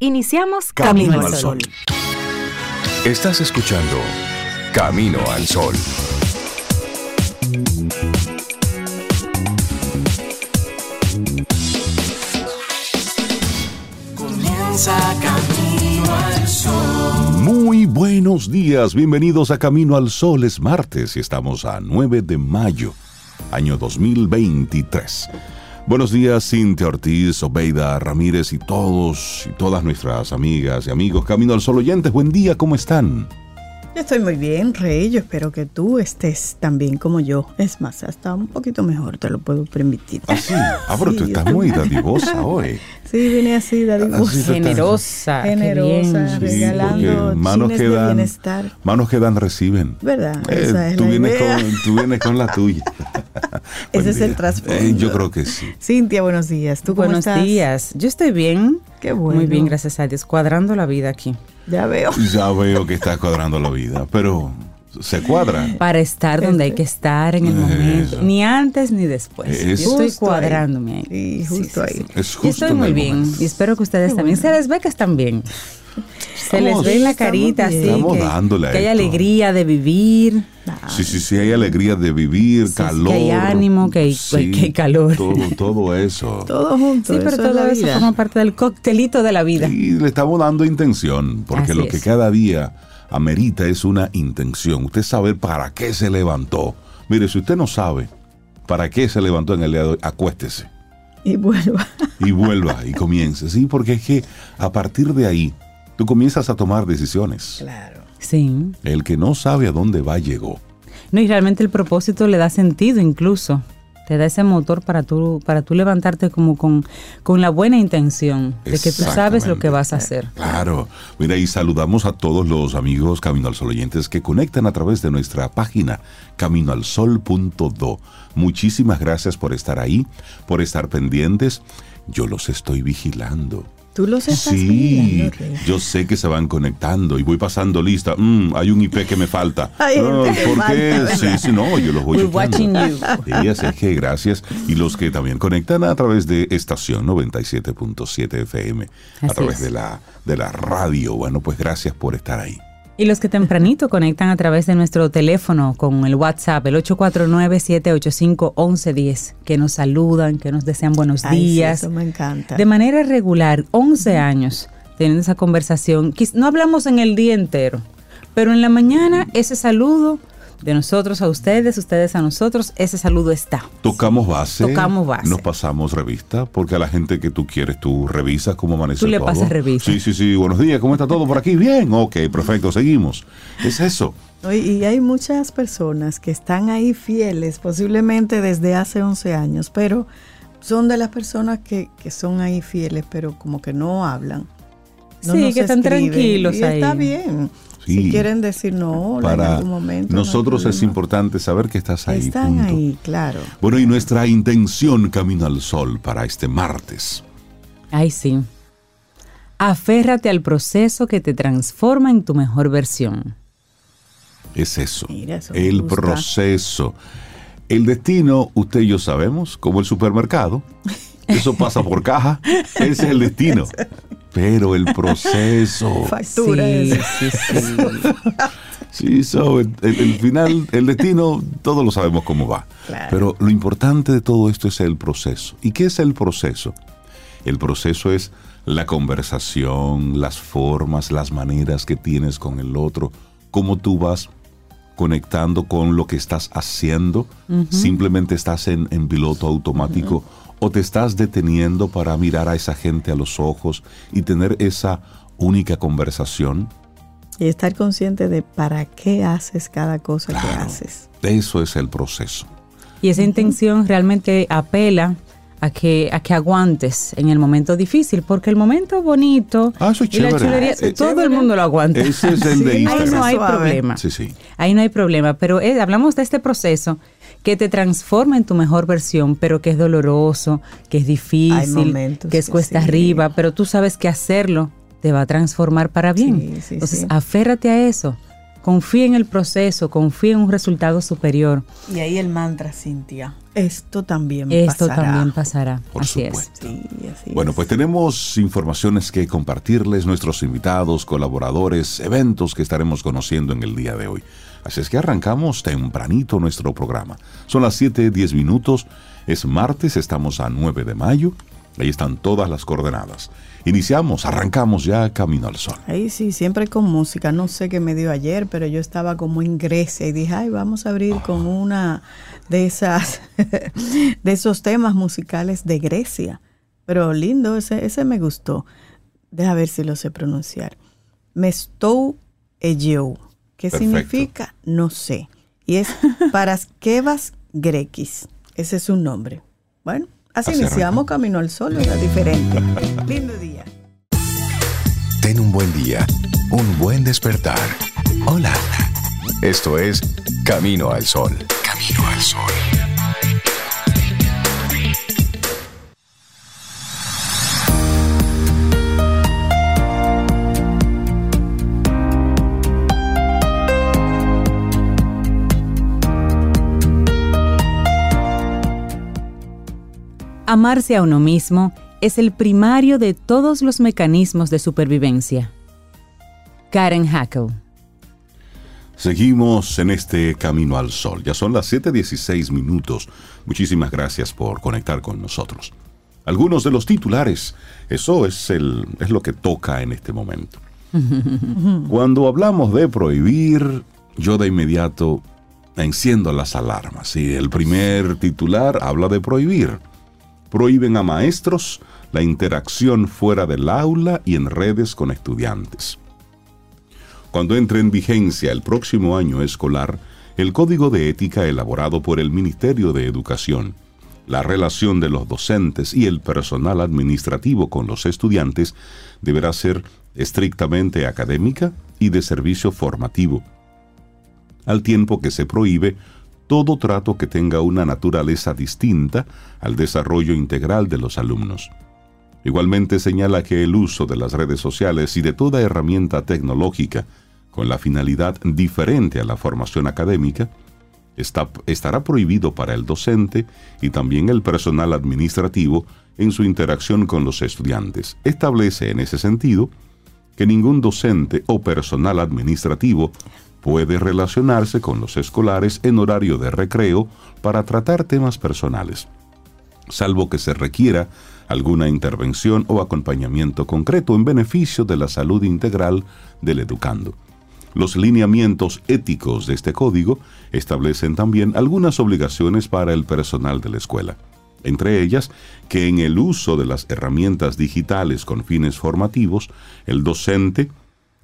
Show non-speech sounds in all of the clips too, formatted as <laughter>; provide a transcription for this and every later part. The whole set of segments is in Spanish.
Iniciamos Camino, al Sol. Estás escuchando Camino al Sol. Comienza Camino al Sol. Muy buenos días, bienvenidos a Camino al Sol. Es martes y estamos a 9 de mayo, año 2023. Buenos días, Cintia Ortiz, Obeida Ramírez y todos y todas nuestras amigas y amigos Camino al Sol oyentes. Buen día, ¿cómo están? Yo estoy muy bien, Rey. Yo espero que tú estés tan bien como yo. Es más, hasta un poquito mejor, te lo puedo permitir. Ah, sí. Ah, pero tú Sí, estás yo muy dadivosa hoy. <laughs> Sí, vine así, dadivosa. Generosa. qué Generosa, bien. Sí, regalando porque manos chines que de bienestar. manos que dan reciben. ¿Verdad? Eh, Esa es tú, la vienes idea. con, tú vienes con la tuya. <laughs> Ese <laughs> es el trasfondo. Eh, yo creo que sí. Cintia, buenos días. ¿Tú cómo Buenos estás? días. Yo estoy bien. Qué bueno. Muy bien, gracias a Dios. Cuadrando la vida aquí. Ya veo. Ya veo que estás cuadrando la vida, pero se cuadra. Para estar donde hay que estar en el Eso. momento. Ni antes ni después. Es- Yo estoy ahí. cuadrándome ahí. Sí, justo ahí. Es Yo justo estoy en muy bien momento. y espero que ustedes también. Se les ve que están bien. Se les ve en la carita así. Estamos que, dándole que hay alegría de vivir. Sí, sí, sí, hay alegría de vivir, Sí, calor. que hay ánimo, que hay- que hay calor. Todo, todo eso. Todo junto. Sí, pero eso es todo la eso vida. forma parte del coctelito de la vida. Y le estamos dando intención, porque Así lo que es. cada día amerita es una intención. Usted sabe para qué se levantó. Mire, si usted no sabe para qué se levantó en el día de hoy, acuéstese Y vuelva. <laughs> y vuelva y comience. Sí, porque es que a partir de ahí tú comienzas a tomar decisiones. Claro. Sí. El que no sabe a dónde va llegó. No, y realmente el propósito le da sentido incluso. Te da ese motor para tú, para tú levantarte como con, con la buena intención de que tú sabes lo que vas a hacer. Claro. Mira, y saludamos a todos los amigos Camino al Sol oyentes que conectan a través de nuestra página caminoalsol.do. Muchísimas gracias por estar ahí, por estar pendientes. Yo los estoy vigilando. Tú los estás Sí, mirando, yo sé que se van conectando y voy pasando lista. Mm, hay un IP que me falta. <laughs> Gente que ¿Por qué? Sí, sí, no, yo los voy We're watching you. Sí, así que gracias. Y los que también conectan a través de estación 97.7 FM, a través es. de la, de la radio. Bueno, pues gracias por estar ahí. Y los que tempranito <laughs> conectan a través de nuestro teléfono con el WhatsApp, el 849-785-1110, que nos saludan, que nos desean buenos Ay, sí, días. eso me encanta. de manera regular, 11 años, teniendo esa conversación. No hablamos en el día entero, pero en la mañana ese saludo de nosotros a ustedes, ustedes a nosotros, ese saludo está. Tocamos base. Tocamos base. Nos pasamos revista, porque a la gente que tú quieres, tú revisas cómo amanece Tú le todo. pasas revista. Sí, sí, sí. Buenos días, ¿cómo está todo por aquí? Bien, ok, perfecto, seguimos. Es eso. Y hay muchas personas que están ahí fieles, posiblemente desde hace 11 años, pero son de las personas que, que son ahí fieles, pero como que no hablan. No Sí, que están escriben. tranquilos y Está ahí. bien. Sí. Si quieren decir no en Para algún momento. no hay nosotros es importante saber que estás ahí. Están punto. ahí, claro. Bueno, y nuestra intención Camino al Sol para este martes. Ay, sí. Aférrate al proceso que te transforma en tu mejor versión. Es eso. Mira, eso me el gusta. proceso. El destino, usted y yo sabemos, como el supermercado. <laughs> Eso pasa por caja. Ese es el destino. <laughs> Pero el proceso. <laughs> Factura sí, sí, sí. <laughs> Sí, so, el, el- el final, el destino, todos lo sabemos cómo va. Claro. Pero lo importante de todo esto es el proceso. ¿Y qué es el proceso? El proceso es la conversación, las formas, las maneras que tienes con el otro, cómo tú vas conectando con lo que estás haciendo, simplemente estás en, en piloto automático o te estás deteniendo para mirar a esa gente a los ojos y tener esa única conversación. Y estar consciente de para qué haces cada cosa que Claro. haces. Eso es el proceso. Y esa intención realmente apela a que, a que aguantes en el momento difícil, porque el momento bonito Ah, eso es y la chulería, Ah, todo el chévere. mundo lo aguanta. Ese es el de Sí, <laughs> Ahí no hay problema. Sí, sí. Ahí no hay problema, pero eh, hablamos de este proceso que te transforma en tu mejor versión, pero que es doloroso, que es difícil, que es que cuesta sí. arriba, pero tú sabes que hacerlo te va a transformar para bien. Sí, sí, Entonces, sí. aférrate a eso. Confía en el proceso, confía en un resultado superior. Y ahí el mantra, Cintia. esto también Esto pasará. también pasará. Por Así supuesto. Sí, así Bueno, es. pues tenemos informaciones que compartirles, nuestros invitados, colaboradores, eventos que estaremos conociendo en el día de hoy. Así es que arrancamos tempranito nuestro programa. Son las 7:10 minutos, es martes, estamos a 9 de mayo, ahí están todas las coordenadas. Iniciamos, arrancamos ya Camino al Sol. Ahí sí, siempre con música. No sé qué me dio ayer, pero yo estaba como en Grecia y dije, ay, vamos a abrir con una de esas, <laughs> de esos temas musicales de Grecia. Pero lindo, ese, ese me gustó. Deja ver si lo sé pronunciar. Mestou Egeu. ¿Qué Perfecto. significa? No sé. Y es <laughs> Paraskevas Grekis. Ese es su nombre. Bueno, así, iniciamos. Camino al Sol, era diferente. <laughs> lindo día. Ten un buen día, un buen despertar. Hola. Esto es Camino al Sol. Camino al Sol. Amarse a uno mismo es el primario de todos los mecanismos de supervivencia. Karen Hackle. Seguimos en este Camino al Sol. Ya son las 7:16 minutos. Muchísimas gracias por conectar con nosotros. Algunos de los titulares, eso es, el, es lo que toca en este momento. <laughs> Cuando hablamos de prohibir, yo de inmediato enciendo las alarmas. Y el primer titular habla de prohibir. Prohíben a maestros la interacción fuera del aula y en redes con estudiantes. Cuando entre en vigencia el próximo año escolar, el Código de Ética elaborado por el Ministerio de Educación, la relación de los docentes y el personal administrativo con los estudiantes deberá ser estrictamente académica y de servicio formativo, al tiempo que se prohíbe todo trato que tenga una naturaleza distinta al desarrollo integral de los alumnos. Igualmente señala que el uso de las redes sociales y de toda herramienta tecnológica con la finalidad diferente a la formación académica está- estará prohibido para el docente y también el personal administrativo en su interacción con los estudiantes. Establece en ese sentido que ningún docente o personal administrativo puede relacionarse con los escolares en horario de recreo para tratar temas personales salvo que se requiera alguna intervención o acompañamiento concreto en beneficio de la salud integral del educando. Los lineamientos éticos de este código establecen también algunas obligaciones para el personal de la escuela, entre ellas que en el uso de las herramientas digitales con fines formativos, el docente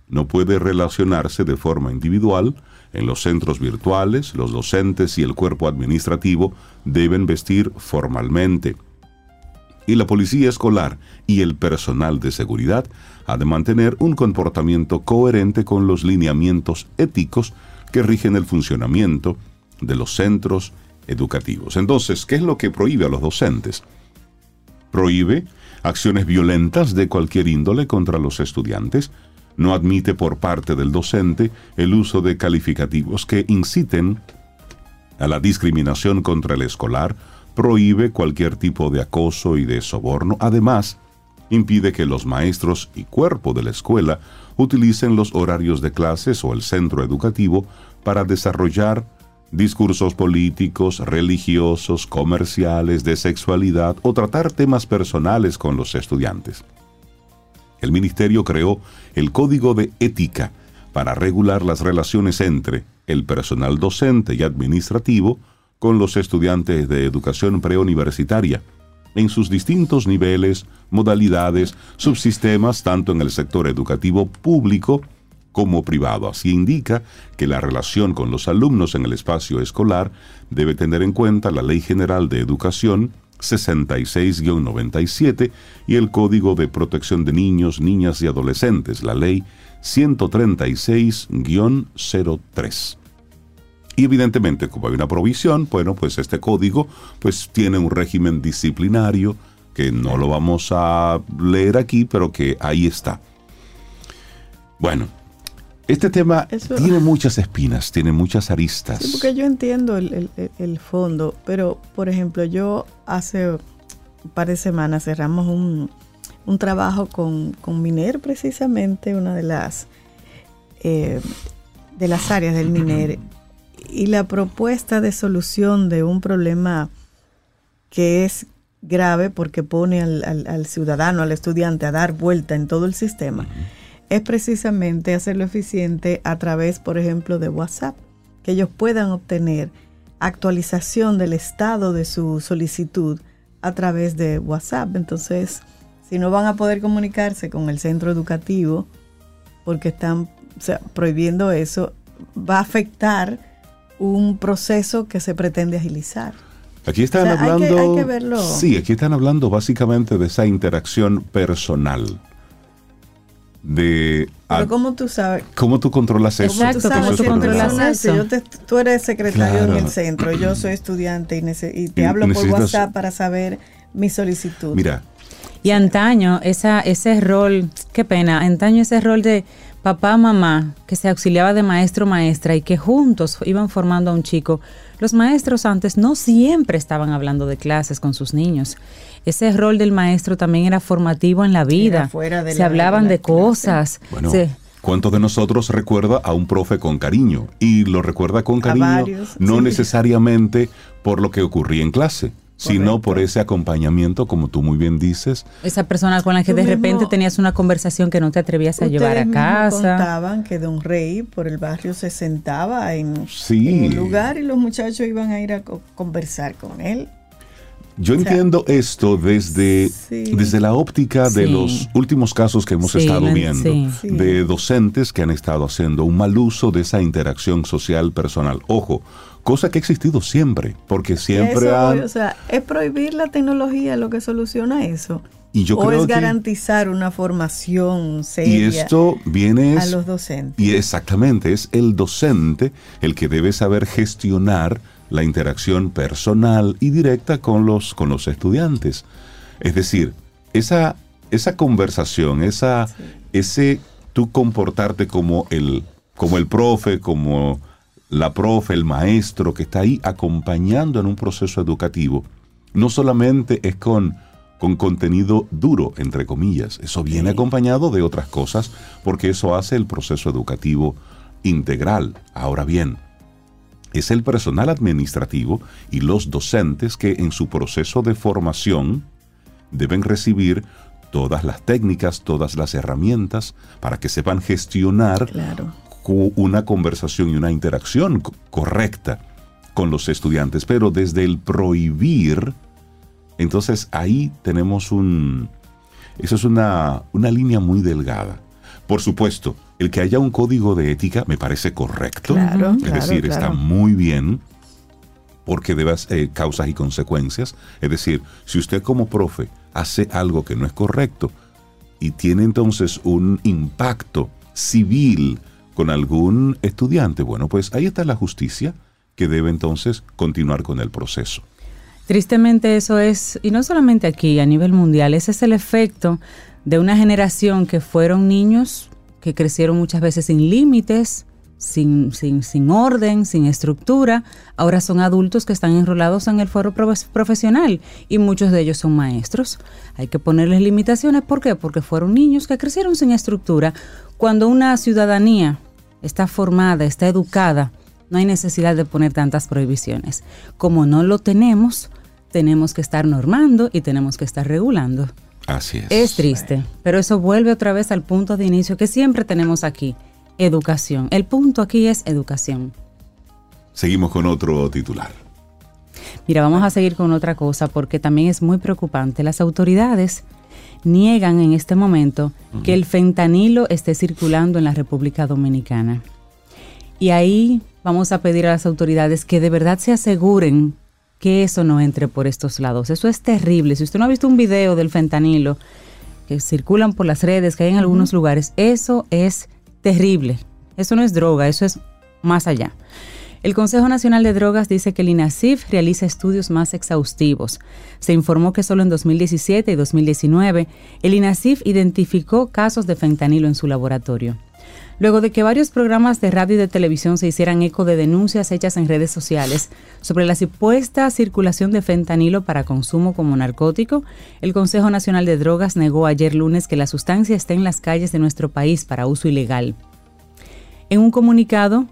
no puede relacionarse de forma individual. En los centros virtuales, los docentes y el cuerpo administrativo deben vestir formalmente. Y la policía escolar y el personal de seguridad ha de mantener un comportamiento coherente con los lineamientos éticos que rigen el funcionamiento de los centros educativos. Entonces, ¿qué es lo que prohíbe a los docentes? prohíbe acciones violentas de cualquier índole contra los estudiantes, no admite por parte del docente el uso de calificativos que inciten a la discriminación contra el escolar, prohíbe cualquier tipo de acoso y de soborno, además, impide que los maestros y cuerpo de la escuela utilicen los horarios de clases o el centro educativo para desarrollar discursos políticos, religiosos, comerciales, de sexualidad o tratar temas personales con los estudiantes. El ministerio creó el Código de Ética para regular las relaciones entre el personal docente y administrativo con los estudiantes de educación preuniversitaria en sus distintos niveles, modalidades, subsistemas, tanto en el sector educativo público como privado. Así indica que la relación con los alumnos en el espacio escolar debe tener en cuenta la Ley General de Educación 66-97 y el Código de Protección de Niños, Niñas y Adolescentes, la Ley 136-03. Y evidentemente, como hay una provisión, bueno, pues este código pues tiene un régimen disciplinario que no lo vamos a leer aquí, pero que ahí está. Bueno, Este tema Eso- tiene muchas espinas, tiene muchas aristas. Sí, porque yo entiendo el, el- fondo, pero por ejemplo, yo hace un par de semanas cerramos un, un trabajo con, con Miner, precisamente, una de las, eh, de las áreas del Miner, y la propuesta de solución de un problema que es grave porque pone al, al- al ciudadano, al estudiante a dar vuelta en todo el sistema, es precisamente hacerlo eficiente a través, por ejemplo, de WhatsApp, que ellos puedan obtener actualización del estado de su solicitud a través de WhatsApp. Entonces, si no van a poder comunicarse con el centro educativo porque están o sea, prohibiendo eso, va a afectar un proceso que se pretende agilizar. Aquí están O sea, hay que- hablando. hay que verlo. Sí, aquí están hablando básicamente de esa interacción personal. De Pero a- ¿cómo tú sabes? cómo tú controlas eso. Exacto, eso ¿cómo es tú controlas eso? Yo te- tú eres secretario Claro. en el centro, yo soy <clears throat> estudiante y, nece- y te Y hablo por WhatsApp para saber mi solicitud. Mira, Y antaño, esa, ese rol, qué pena, antaño ese rol de papá, mamá, que se auxiliaba de maestro, maestra y que juntos iban formando a un chico. Los maestros antes no siempre estaban hablando de clases con sus niños. Ese rol del maestro también era formativo en la vida. fuera de se la- hablaban de la de cosas. bueno, se- ¿cuántos de nosotros recuerda a un profe con cariño? Y lo recuerda con cariño, varios, no sí. necesariamente por lo que ocurría en clase, sino Correcto. por ese acompañamiento, como tú muy bien dices. esa persona con la que Tú de mismo- repente tenías una conversación que no te atrevías a llevar a casa. contaban que Don Rey por el barrio se sentaba en, Sí. en un lugar y los muchachos iban a ir a co- conversar con él. Yo sea, entiendo esto desde, sí. desde la óptica de Sí. los últimos casos que hemos Sí, estado viendo, sí. Sí. de docentes que han estado haciendo un mal uso de esa interacción social personal. Ojo, cosa que ha existido siempre, porque siempre Eso han... o sea, ¿es prohibir la tecnología lo que soluciona eso? Y yo ¿O creo es que- garantizar una formación Y seria esto viene... a los docentes? Y exactamente, es el docente el que debe saber gestionar la interacción personal y directa con los, con los estudiantes. Es decir, esa, esa conversación, esa, ese tú comportarte como el, como el profe, como la profe, el maestro que está ahí acompañando en un proceso educativo, no solamente es con, con contenido duro, entre comillas, eso viene acompañado de otras cosas, porque eso hace el proceso educativo integral. Ahora bien, es el personal administrativo y los docentes que en su proceso de formación deben recibir todas las técnicas, todas las herramientas para que sepan gestionar Claro. una conversación y una interacción co- correcta con los estudiantes, pero desde el prohibir, entonces ahí tenemos un, eso es una, una línea muy delgada. Por supuesto, el que haya un código de ética me parece correcto, Claro, es claro, decir, está muy bien porque debe hacer causas y consecuencias. Es decir, si usted como profe hace algo que no es correcto y tiene entonces un impacto civil con algún estudiante, bueno, pues ahí está la justicia que debe entonces continuar con el proceso. Tristemente eso es, y no solamente aquí, a nivel mundial, ese es el efecto de una generación que fueron niños que crecieron muchas veces sin límites, sin, sin, sin orden, sin estructura. Ahora son adultos que están enrolados en el foro profe- profesional y muchos de ellos son maestros. Hay que ponerles limitaciones. ¿Por qué? Porque fueron niños que crecieron sin estructura. Cuando una ciudadanía está formada, está educada, no hay necesidad de poner tantas prohibiciones. Como no lo tenemos, tenemos que estar normando y tenemos que estar regulando. Así es. Es triste, pero eso vuelve otra vez al punto de inicio que siempre tenemos aquí, educación. El punto aquí es educación. Seguimos con otro titular. Mira, vamos a seguir con otra cosa porque también es muy preocupante. Las autoridades niegan en este momento que el fentanilo esté circulando en la República Dominicana. Y ahí vamos a pedir a las autoridades que de verdad se aseguren que eso no entre por estos lados. Eso es terrible. Si usted no ha visto un video del fentanilo que circulan por las redes, que hay en algunos lugares, eso es terrible. Eso no es droga, eso es más allá. El Consejo Nacional de Drogas dice que el INASIF realiza estudios más exhaustivos. Se informó que solo en 2017 y 2019 el INASIF identificó casos de fentanilo en su laboratorio. Luego de que varios programas de radio y de televisión se hicieran eco de denuncias hechas en redes sociales sobre la supuesta circulación de fentanilo para consumo como narcótico, el Consejo Nacional de Drogas negó ayer lunes que la sustancia esté en las calles de nuestro país para uso ilegal. En un comunicado,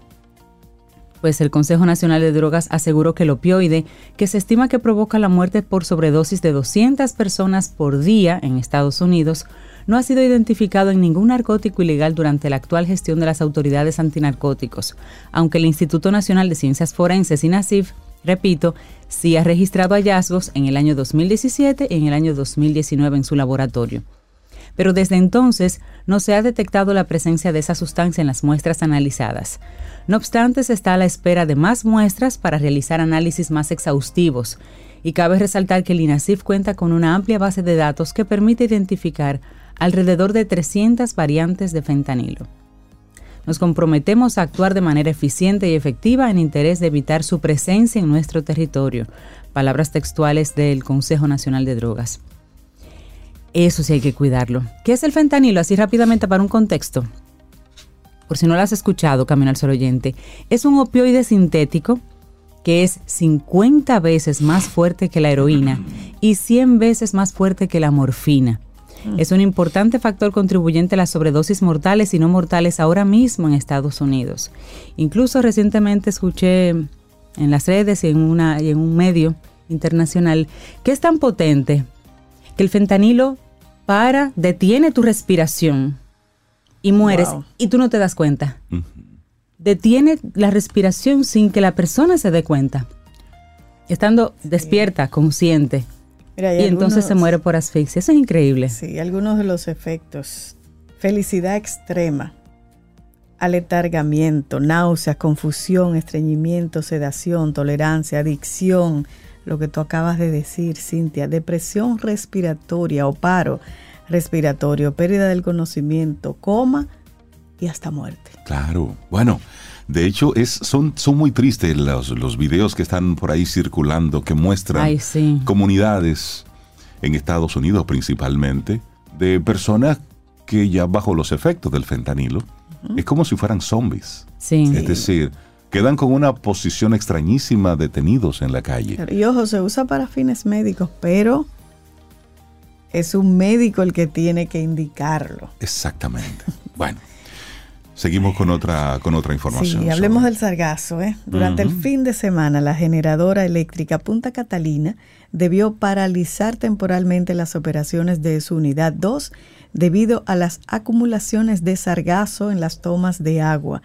pues el Consejo Nacional de Drogas aseguró que el opioide, que se estima que provoca la muerte por sobredosis de 200 personas por día en Estados Unidos, no ha sido identificado en ningún narcótico ilegal durante la actual gestión de las autoridades antinarcóticos, aunque el Instituto Nacional de Ciencias Forenses, INASIF, repito, sí ha registrado hallazgos en el año 2017 y en el año 2019 en su laboratorio. Pero desde entonces no se ha detectado la presencia de esa sustancia en las muestras analizadas. No obstante, se está a la espera de más muestras para realizar análisis más exhaustivos, y cabe resaltar que el INASIF cuenta con una amplia base de datos que permite identificar alrededor de 300 variantes de fentanilo. Nos comprometemos a actuar de manera eficiente y efectiva en interés de evitar su presencia en nuestro territorio. Palabras textuales del Consejo Nacional de Drogas. Eso sí hay que cuidarlo. ¿Qué es el fentanilo? Así rápidamente para un contexto. Por si no lo has escuchado, Camino al Sol Oyente. Es un opioide sintético que es 50 veces más fuerte que la heroína y 100 veces más fuerte que la morfina. Mm. Es un importante factor contribuyente a las sobredosis mortales y no mortales ahora mismo en Estados Unidos. Incluso recientemente escuché en las redes y en, una, y en un medio internacional que es tan potente que el fentanilo para, detiene tu respiración y mueres y tú no te das cuenta. Detiene la respiración sin que la persona se dé cuenta. Estando despierta, consciente. Y entonces se muere por asfixia. Eso es increíble. Sí, algunos de los efectos. Felicidad extrema, aletargamiento, náusea, confusión, estreñimiento, sedación, tolerancia, adicción, lo que tú acabas de decir, Cintia, depresión respiratoria o paro respiratorio, pérdida del conocimiento, coma y hasta muerte. Claro, bueno. De hecho, es, son, son muy tristes los, los videos que están por ahí circulando que muestran comunidades en Estados Unidos principalmente de personas que ya bajo los efectos del fentanilo es como si fueran zombies. Es decir, quedan con una posición extrañísima detenidos en la calle. Y ojo, se usa para fines médicos, pero es un médico el que tiene que indicarlo. Exactamente. <laughs> bueno. Seguimos con otra, con otra información. Sí, hablemos del sargazo. ¿eh? Durante el fin de semana, la generadora eléctrica Punta Catalina debió paralizar temporalmente las operaciones de su unidad 2 debido a las acumulaciones de sargazo en las tomas de agua.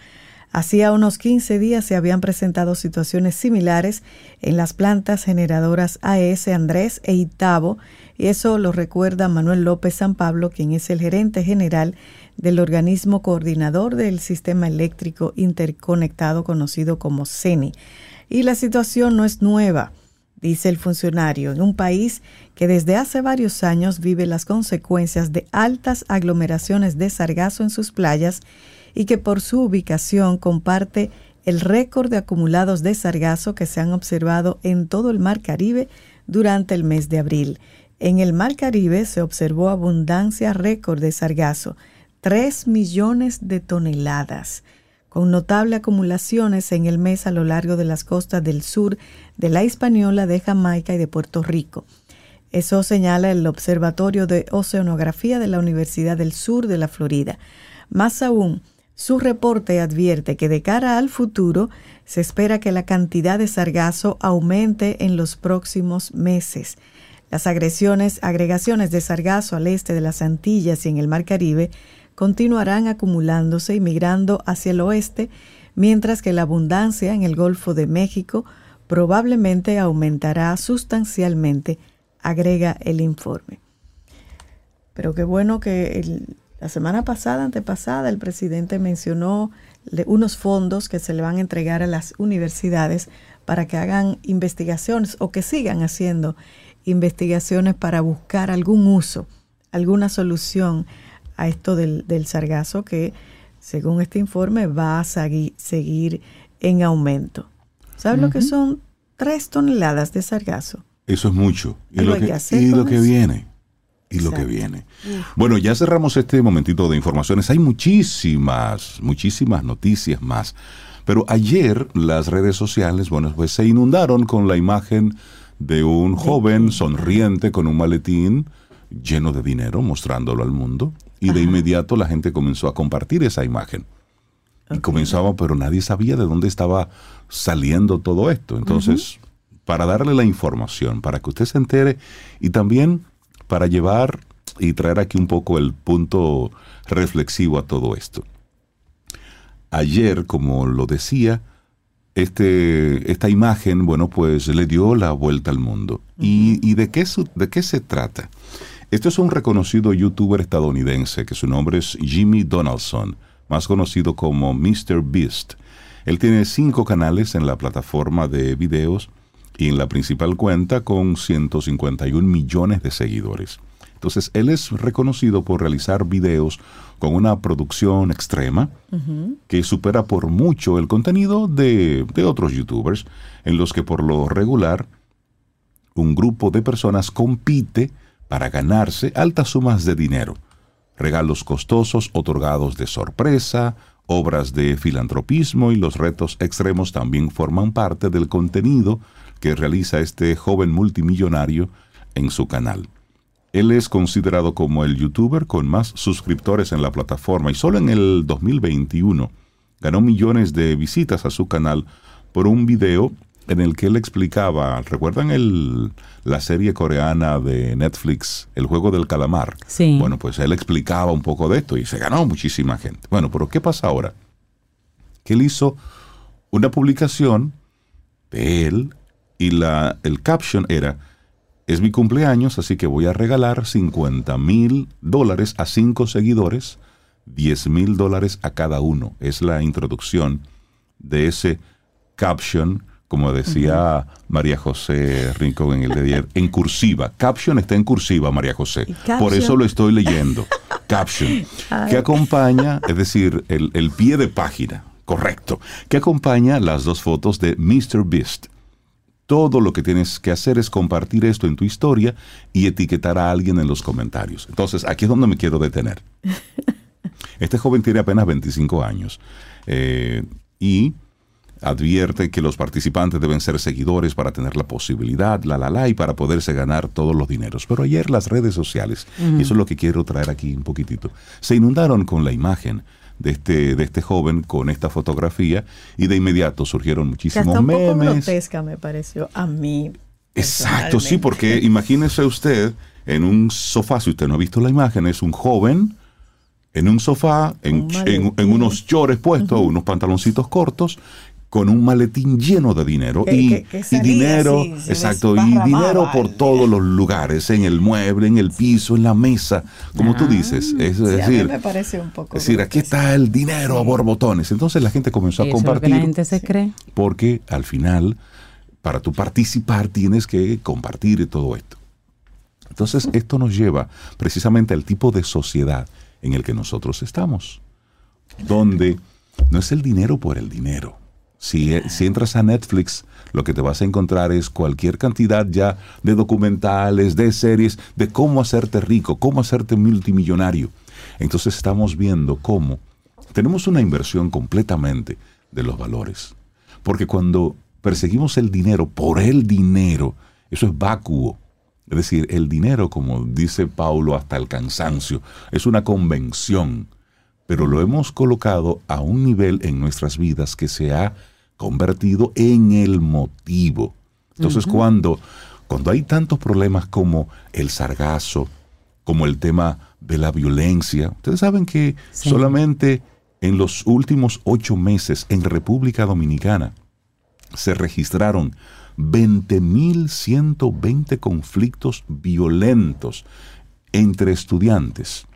Hacía unos 15 días se habían presentado situaciones similares en las plantas generadoras AES Andrés e Itabo, y eso lo recuerda Manuel López San Pablo, quien es el gerente general del organismo coordinador del sistema eléctrico interconectado conocido como CENI. Y la situación no es nueva, dice el funcionario, en un país que desde hace varios años vive las consecuencias de altas aglomeraciones de sargazo en sus playas y que por su ubicación comparte el récord de acumulados de sargazo que se han observado en todo el Mar Caribe durante el mes de abril. En el Mar Caribe se observó abundancia récord de sargazo, 3 millones de toneladas, con notables acumulaciones en el mes a lo largo de las costas del sur de la Hispaniola, de Jamaica y de Puerto Rico. Eso señala el Observatorio de Oceanografía de la Universidad del Sur de la Florida. Más aún, su reporte advierte que de cara al futuro se espera que la cantidad de sargazo aumente en los próximos meses. Las agresiones, agregaciones de sargazo al este de las Antillas y en el Mar Caribe continuarán acumulándose y migrando hacia el oeste, mientras que la abundancia en el Golfo de México probablemente aumentará sustancialmente, agrega el informe. Pero qué bueno que la semana pasada, antepasada, el presidente mencionó unos fondos que se le van a entregar a las universidades para que hagan investigaciones o que sigan haciendo investigaciones para buscar algún uso, alguna solución a esto del, sargazo que, según este informe, va a seguir en aumento. ¿Sabes lo que son tres toneladas de sargazo? Eso es mucho. Y, lo que, que hacer y lo con que eso. viene. Y lo que viene. Bueno, ya cerramos este momentito de informaciones. Hay muchísimas, muchísimas noticias más. Pero ayer las redes sociales, bueno, pues se inundaron con la imagen de un joven sonriente con un maletín lleno de dinero, mostrándolo al mundo. Y de inmediato la gente comenzó a compartir esa imagen. Y comenzaba, pero nadie sabía de dónde estaba saliendo todo esto. Entonces, para darle la información, para que usted se entere y también para llevar y traer aquí un poco el punto reflexivo a todo esto. Ayer, como lo decía, este, esta imagen, bueno, pues le dio la vuelta al mundo. ¿Y, y de, qué, su- de qué se trata? Este es un reconocido youtuber estadounidense que su nombre es Jimmy Donaldson, más conocido como Mr. Beast. Él tiene cinco canales en la plataforma de videos y en la principal cuenta con 151 millones de seguidores. Entonces, él es reconocido por realizar videos con una producción extrema que supera por mucho el contenido de, de otros youtubers, en los que por lo regular un grupo de personas compite para ganarse altas sumas de dinero, regalos costosos otorgados de sorpresa, obras de filantropismo y los retos extremos también forman parte del contenido que realiza este joven multimillonario en su canal. Él es considerado como el youtuber con más suscriptores en la plataforma y solo en el 2021 ganó millones de visitas a su canal por un video en el que él explicaba, ¿recuerdan el, la serie coreana de Netflix, El juego del calamar? Sí. Bueno, pues él explicaba un poco de esto y se ganó muchísima gente. Bueno, pero ¿qué pasa ahora? Que él hizo una publicación de él y la, el caption era, es mi cumpleaños, así que voy a regalar 50 mil dólares a cinco seguidores, 10 mil dólares a cada uno. Es la introducción de ese caption, como decía María José Rincón en el de ayer, en cursiva. Caption está en cursiva, María José. Por eso lo estoy leyendo. Caption. Que acompaña, es decir, el, el pie de página, correcto, que acompaña las dos fotos de Mr. Beast. Todo lo que tienes que hacer es compartir esto en tu historia y etiquetar a alguien en los comentarios. Entonces, aquí es donde me quiero detener. <laughs> Este joven tiene apenas 25 años eh, y advierte que los participantes deben ser seguidores para tener la posibilidad, la la la, y para poderse ganar todos los dineros. Pero ayer las redes sociales, y eso es lo que quiero traer aquí un poquitito, se inundaron con la imagen de este, de este joven con esta fotografía y de inmediato surgieron Que hasta muchísimos un poco memes. grotesca me pareció a mí. Exacto, sí, porque imagínese usted en un sofá, si usted no ha visto la imagen, es un joven en un sofá, en, Un en unos chores puestos, unos pantaloncitos cortos, con un maletín lleno de dinero. Que- y, que- que y dinero, así, exacto, y dinero por el- todos los lugares, en el mueble, en el piso, en la mesa, como tú dices. Es Sí, a mí decir, me parece un poco. es decir, aquí está el dinero a borbotones. Entonces la gente comenzó a Eso es lo que compartir la gente se cree. porque al final, para tú participar, tienes que compartir todo esto. Entonces, esto nos lleva precisamente al tipo de sociedad en el que nosotros estamos, donde no es el dinero por el dinero. Si, eh, si entras a Netflix, lo que te vas a encontrar es cualquier cantidad ya de documentales, de series, de cómo hacerte rico, cómo hacerte multimillonario. Entonces estamos viendo cómo tenemos una inversión completamente de los valores. Porque cuando perseguimos el dinero por el dinero, eso es vacuo. Es decir, el dinero, como dice Paulo hasta el cansancio, es una convención, pero lo hemos colocado a un nivel en nuestras vidas que se ha convertido en el motivo. Entonces, cuando, cuando hay tantos problemas como el sargazo, como el tema de la violencia, ustedes saben que Sí. solamente en los últimos ocho meses en República Dominicana se registraron 20.120 conflictos violentos entre estudiantes.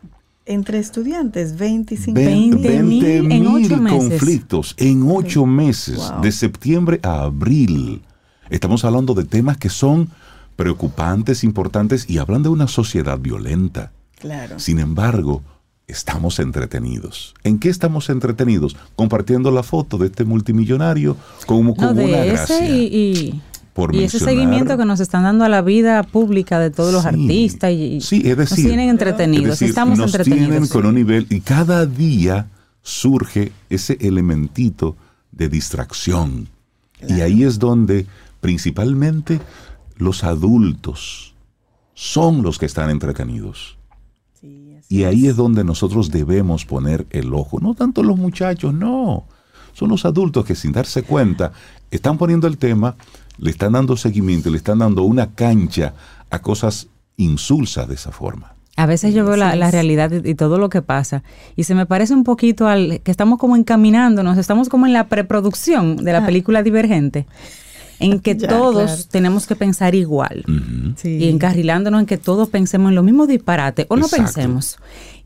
Entre estudiantes, 25 Veinte 20.000 en ocho 20.000 meses. conflictos en ocho meses, Wow. de septiembre a abril. Estamos hablando de temas que son preocupantes, importantes y hablan de una sociedad violenta. Claro. Sin embargo, estamos entretenidos. ¿En qué estamos entretenidos? Compartiendo la foto de este multimillonario como, como No, una de gracia. ese y, y- por y ese seguimiento que nos están dando a la vida pública de todos los artistas y, y Sí, es nos tienen entretenidos, es decir, estamos nos entretenidos. tienen con un nivel y cada día surge ese elementito de distracción. Y ahí es donde principalmente los adultos son los que están entretenidos. Sí, Y ahí es donde nosotros debemos poner el ojo. No tanto los muchachos, no. Son los adultos que sin darse cuenta están poniendo el tema, le están dando seguimiento, le están dando una cancha a cosas insulsas de esa forma. A veces yo veo la, la realidad y, y todo lo que pasa y se me parece un poquito al que estamos como encaminándonos, estamos como en la preproducción de la Ah. película Divergente, en que <laughs> Ya, todos claro. tenemos que pensar igual. Sí. y encarrilándonos en que todos pensemos en lo mismo disparate o no pensemos.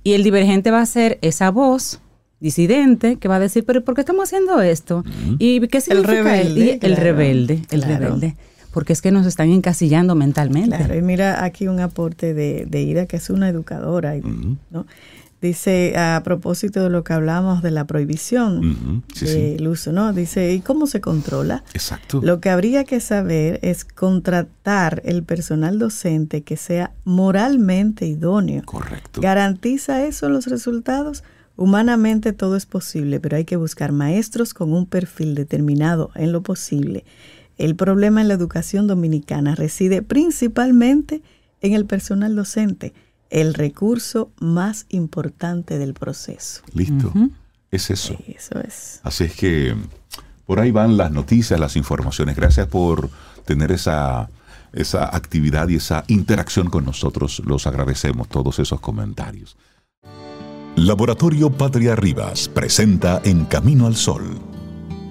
Y el Divergente va a ser esa voz disidente que va a decir, pero ¿por qué estamos haciendo esto? ¿Y qué significa rebelde, Y el claro. rebelde, el Claro. rebelde. Porque es que nos están encasillando mentalmente. Claro, y mira aquí un aporte de, de Ida, que es una educadora. Dice, a propósito de lo que hablamos de la prohibición sí, del sí. uso, ¿no? Dice, ¿y cómo se controla? Exacto. Lo que habría que saber es contratar el personal docente que sea moralmente idóneo. Correcto. ¿Garantiza eso los resultados? Humanamente todo es posible, pero hay que buscar maestros con un perfil determinado en lo posible. El problema en la educación dominicana reside principalmente en el personal docente, el recurso más importante del proceso. Listo. Es eso. Eso es. Así es que por ahí van las noticias, las informaciones. Gracias por tener esa, esa actividad y esa interacción con nosotros. Los agradecemos todos esos comentarios. Laboratorio Patria Rivas presenta En Camino al Sol,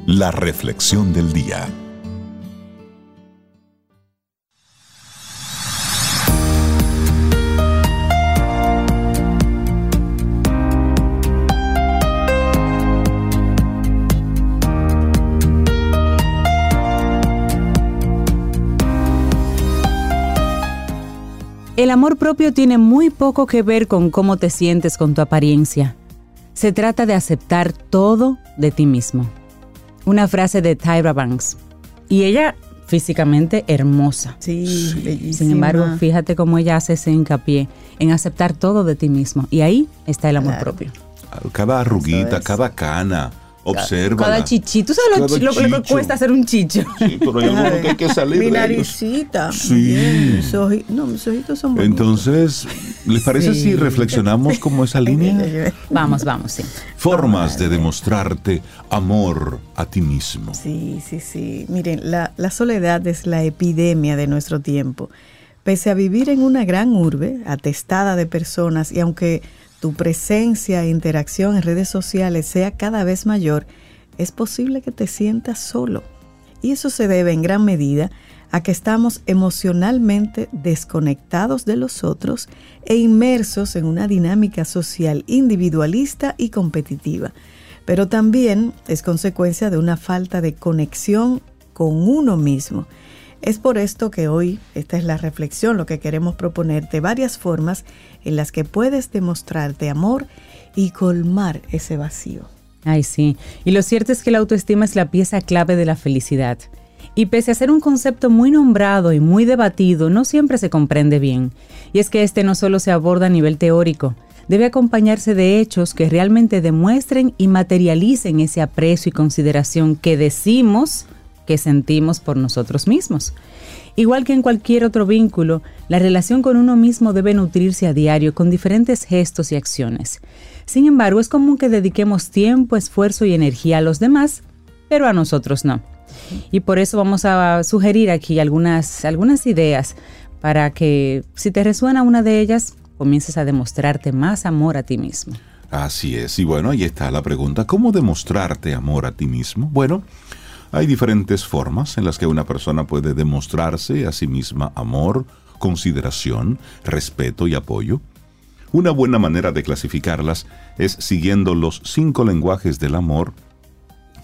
la reflexión del día. El amor propio tiene muy poco que ver con cómo te sientes con tu apariencia. Se trata de aceptar todo de ti mismo. Una frase de Tyra Banks. Y ella físicamente hermosa. Sí, bellísima. Sin embargo, fíjate cómo ella hace ese hincapié en aceptar todo de ti mismo. Y ahí está el amor Claro. propio. Cada arruguita, es. cada cana, observa. Cada chichito. ¿Tú sabes lo, lo- lo que cuesta hacer un chicho? Sí, pero hay algunos que hay que salir Mi de ellos. naricita. Sí. bien, mis no, mis ojitos son bonitos. Entonces, ¿les parece Sí. si reflexionamos como esa línea? <laughs> Vamos, vamos, sí. Formas de demostrarte amor a ti mismo. Sí, sí, sí. Miren, la, la soledad es la epidemia de nuestro tiempo. Pese a vivir en una gran urbe, atestada de personas, y aunque tu presencia e interacción en redes sociales sea cada vez mayor, es posible que te sientas solo. Y eso se debe en gran medida a que estamos emocionalmente desconectados de los otros e inmersos en una dinámica social individualista y competitiva. Pero también es consecuencia de una falta de conexión con uno mismo. Es por esto que hoy, esta es la reflexión, lo que queremos proponerte, varias formas en las que puedes demostrarte amor y colmar ese vacío. Ay, sí. Y lo cierto es que la autoestima es la pieza clave de la felicidad. Y pese a ser un concepto muy nombrado y muy debatido, no siempre se comprende bien. Y es que este no solo se aborda a nivel teórico, debe acompañarse de hechos que realmente demuestren y materialicen ese aprecio y consideración que decimos que sentimos por nosotros mismos. Igual que en cualquier otro vínculo, la relación con uno mismo debe nutrirse a diario con diferentes gestos y acciones. Sin embargo, es común que dediquemos tiempo, esfuerzo y energía a los demás, pero a nosotros no. Y por eso vamos a sugerir aquí algunas, algunas ideas para que si te resuena una de ellas, comiences a demostrarte más amor a ti mismo. Así es. Y bueno, ahí está la pregunta. ¿Cómo demostrarte amor a ti mismo? Bueno, hay diferentes formas en las que una persona puede demostrarse a sí misma amor, consideración, respeto y apoyo. Una buena manera de clasificarlas es siguiendo los cinco lenguajes del amor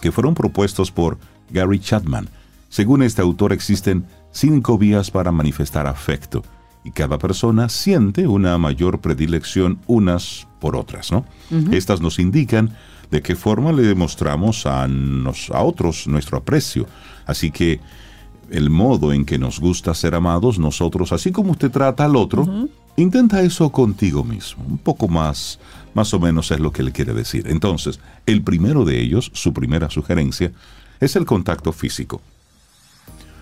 que fueron propuestos por Gary Chapman. Según este autor existen cinco vías para manifestar afecto y cada persona siente una mayor predilección unas por otras, ¿no? Estas nos indican de qué forma le demostramos a, nos- a otros nuestro aprecio. Así que el modo en que nos gusta ser amados, nosotros, así como usted trata al otro, intenta eso contigo mismo. Un poco más, más o menos es lo que le quiere decir. Entonces, el primero de ellos, su primera sugerencia, es el contacto físico.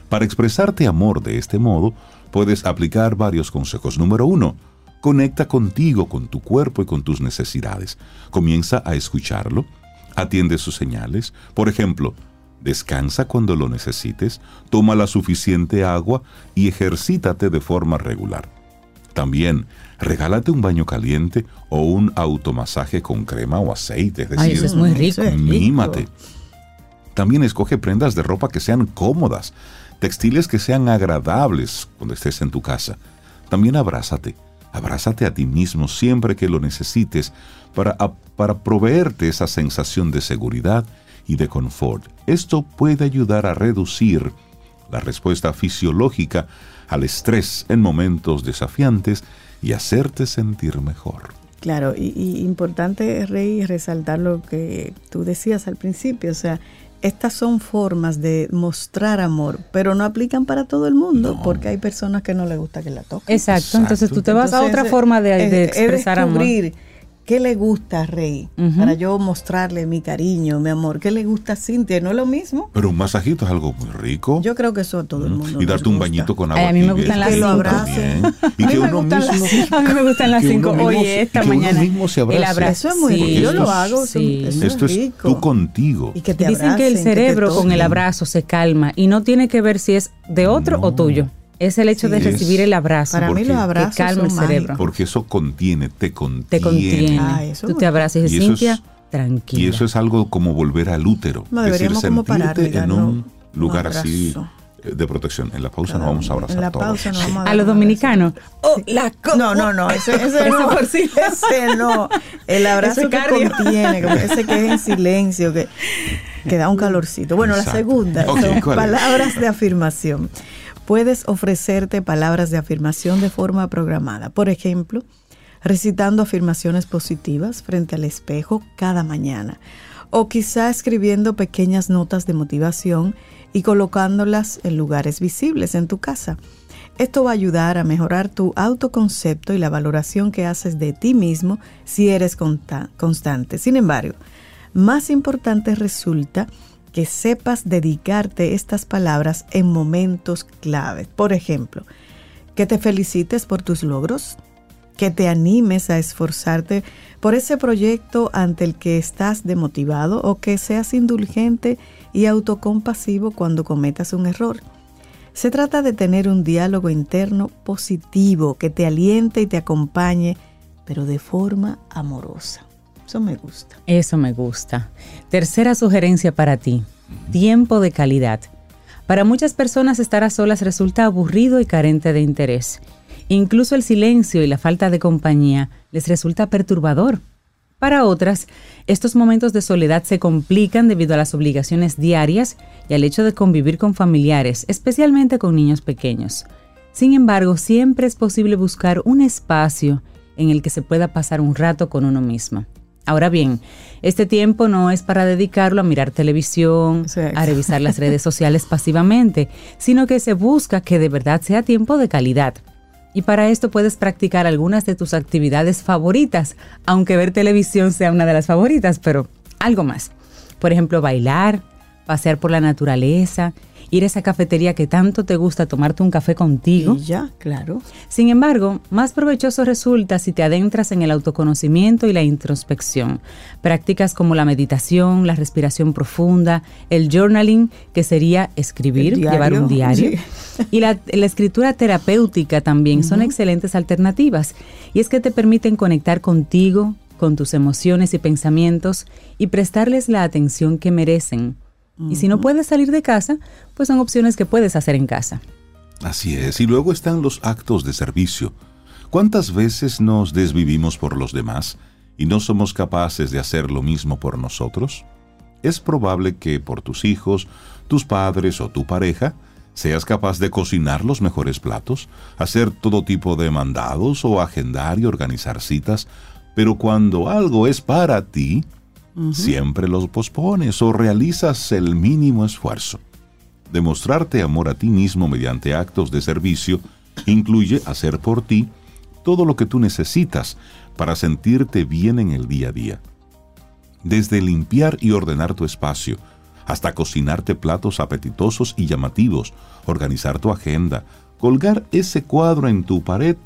Para expresarte amor de este modo, puedes aplicar varios consejos. Número uno, conecta contigo, con tu cuerpo y con tus necesidades. Comienza a escucharlo, atiende sus señales. Por ejemplo, descansa cuando lo necesites, toma la suficiente agua y ejercítate de forma regular. También, regálate un baño caliente o un automasaje con crema o aceite. Es Ay, decir, eso es muy rico. Mímate. También escoge prendas de ropa que sean cómodas, textiles que sean agradables cuando estés en tu casa. También abrázate. Abrázate a ti mismo siempre que lo necesites para, para proveerte esa sensación de seguridad y de confort. Esto puede ayudar a reducir la respuesta fisiológica al estrés en momentos desafiantes y hacerte sentir mejor. Claro, y, y importante, Rey, resaltar lo que tú decías al principio, o sea, estas son formas de mostrar amor, pero no aplican para todo el mundo, No. porque hay personas que no les gusta que la toquen. Exacto. Entonces tú te vas a otra forma de, es- de es expresar amor. Qué le gusta a Rey, Ujú. para yo mostrarle mi cariño, mi amor, qué le gusta a Cintia, ¿no es lo mismo? Pero un masajito es algo muy rico. Yo creo que eso a todo el mundo y darte un gusta. bañito con Ay, agua a mí me tibia gustan es las Que lo cinco. abracen. también. <laughs> Y A mí que me uno gustan las cinco. <laughs> A mí me gustan las que cinco. Oye, esta que mañana. mismo se el abrazo. Es muy sí, rico, yo lo hago, sí. eso Esto es rico. tú contigo. Y que te Dicen que el abracen, cerebro con el abrazo se calma y no tiene que ver si es de otro o No. tuyo. Es el hecho de recibir el abrazo. Para mí Porque- los abrazos Que calma el cerebro. Porque eso contiene, te contiene. Te contiene. Ah, eso Tú te abrazas y dices, es- Cintia, tranquila. Y eso es algo como volver al útero. No, es decir, sentirte parar, en no- un no lugar así eh, de protección. En la pausa Cada nos vamos a abrazar En la todos. pausa nos vamos a a los dominicanos. Oh, la No, no, no, ese, ese no, por sí. ese no. El abrazo Ese que cardio. contiene, <laughs> ese que es en silencio, que, que da un calorcito. Bueno, la segunda Ok, son palabras de afirmación. Puedes ofrecerte palabras de afirmación de forma programada. Por ejemplo, recitando afirmaciones positivas frente al espejo cada mañana. O quizá escribiendo pequeñas notas de motivación y colocándolas en lugares visibles en tu casa. Esto va a ayudar a mejorar tu autoconcepto y la valoración que haces de ti mismo si eres constante. Sin embargo, más importante resulta que sepas dedicarte estas palabras en momentos claves. Por ejemplo, que te felicites por tus logros, que te animes a esforzarte por ese proyecto ante el que estás demotivado o que seas indulgente y autocompasivo cuando cometas un error. Se trata de tener un diálogo interno positivo que te aliente y te acompañe, pero de forma amorosa. Eso me gusta. Eso me gusta. Tercera sugerencia para ti. Tiempo de calidad. Para muchas personas estar a solas resulta aburrido y carente de interés. Incluso el silencio y la falta de compañía les resulta perturbador. Para otras, estos momentos de soledad se complican debido a las obligaciones diarias y al hecho de convivir con familiares, especialmente con niños pequeños. Sin embargo, siempre es posible buscar un espacio en el que se pueda pasar un rato con uno mismo. Ahora bien, este tiempo no es para dedicarlo a mirar televisión, Exacto. a revisar las redes sociales pasivamente, sino que se busca que de verdad sea tiempo de calidad. Y para esto puedes practicar algunas de tus actividades favoritas, aunque ver televisión sea una de las favoritas, pero algo más. Por ejemplo, bailar, pasear por la naturaleza, ir a esa cafetería que tanto te gusta tomarte un café contigo. Y ya, claro. Sin embargo, más provechoso resulta si te adentras en el autoconocimiento y la introspección. Prácticas como la meditación, la respiración profunda, el journaling, que sería escribir, llevar un diario, sí. y la, la escritura terapéutica también son excelentes alternativas. Y es que te permiten conectar contigo, con tus emociones y pensamientos y prestarles la atención que merecen. Y si no puedes salir de casa, pues son opciones que puedes hacer en casa. Así es. Y luego están los actos de servicio. ¿Cuántas veces nos desvivimos por los demás y no somos capaces de hacer lo mismo por nosotros? Es probable que por tus hijos, tus padres o tu pareja seas capaz de cocinar los mejores platos, hacer todo tipo de mandados o agendar y organizar citas, pero cuando algo es para ti, siempre lo pospones o realizas el mínimo esfuerzo. Demostrarte amor a ti mismo mediante actos de servicio incluye hacer por ti todo lo que tú necesitas para sentirte bien en el día a día. Desde limpiar y ordenar tu espacio, hasta cocinarte platos apetitosos y llamativos, organizar tu agenda, colgar ese cuadro en tu pared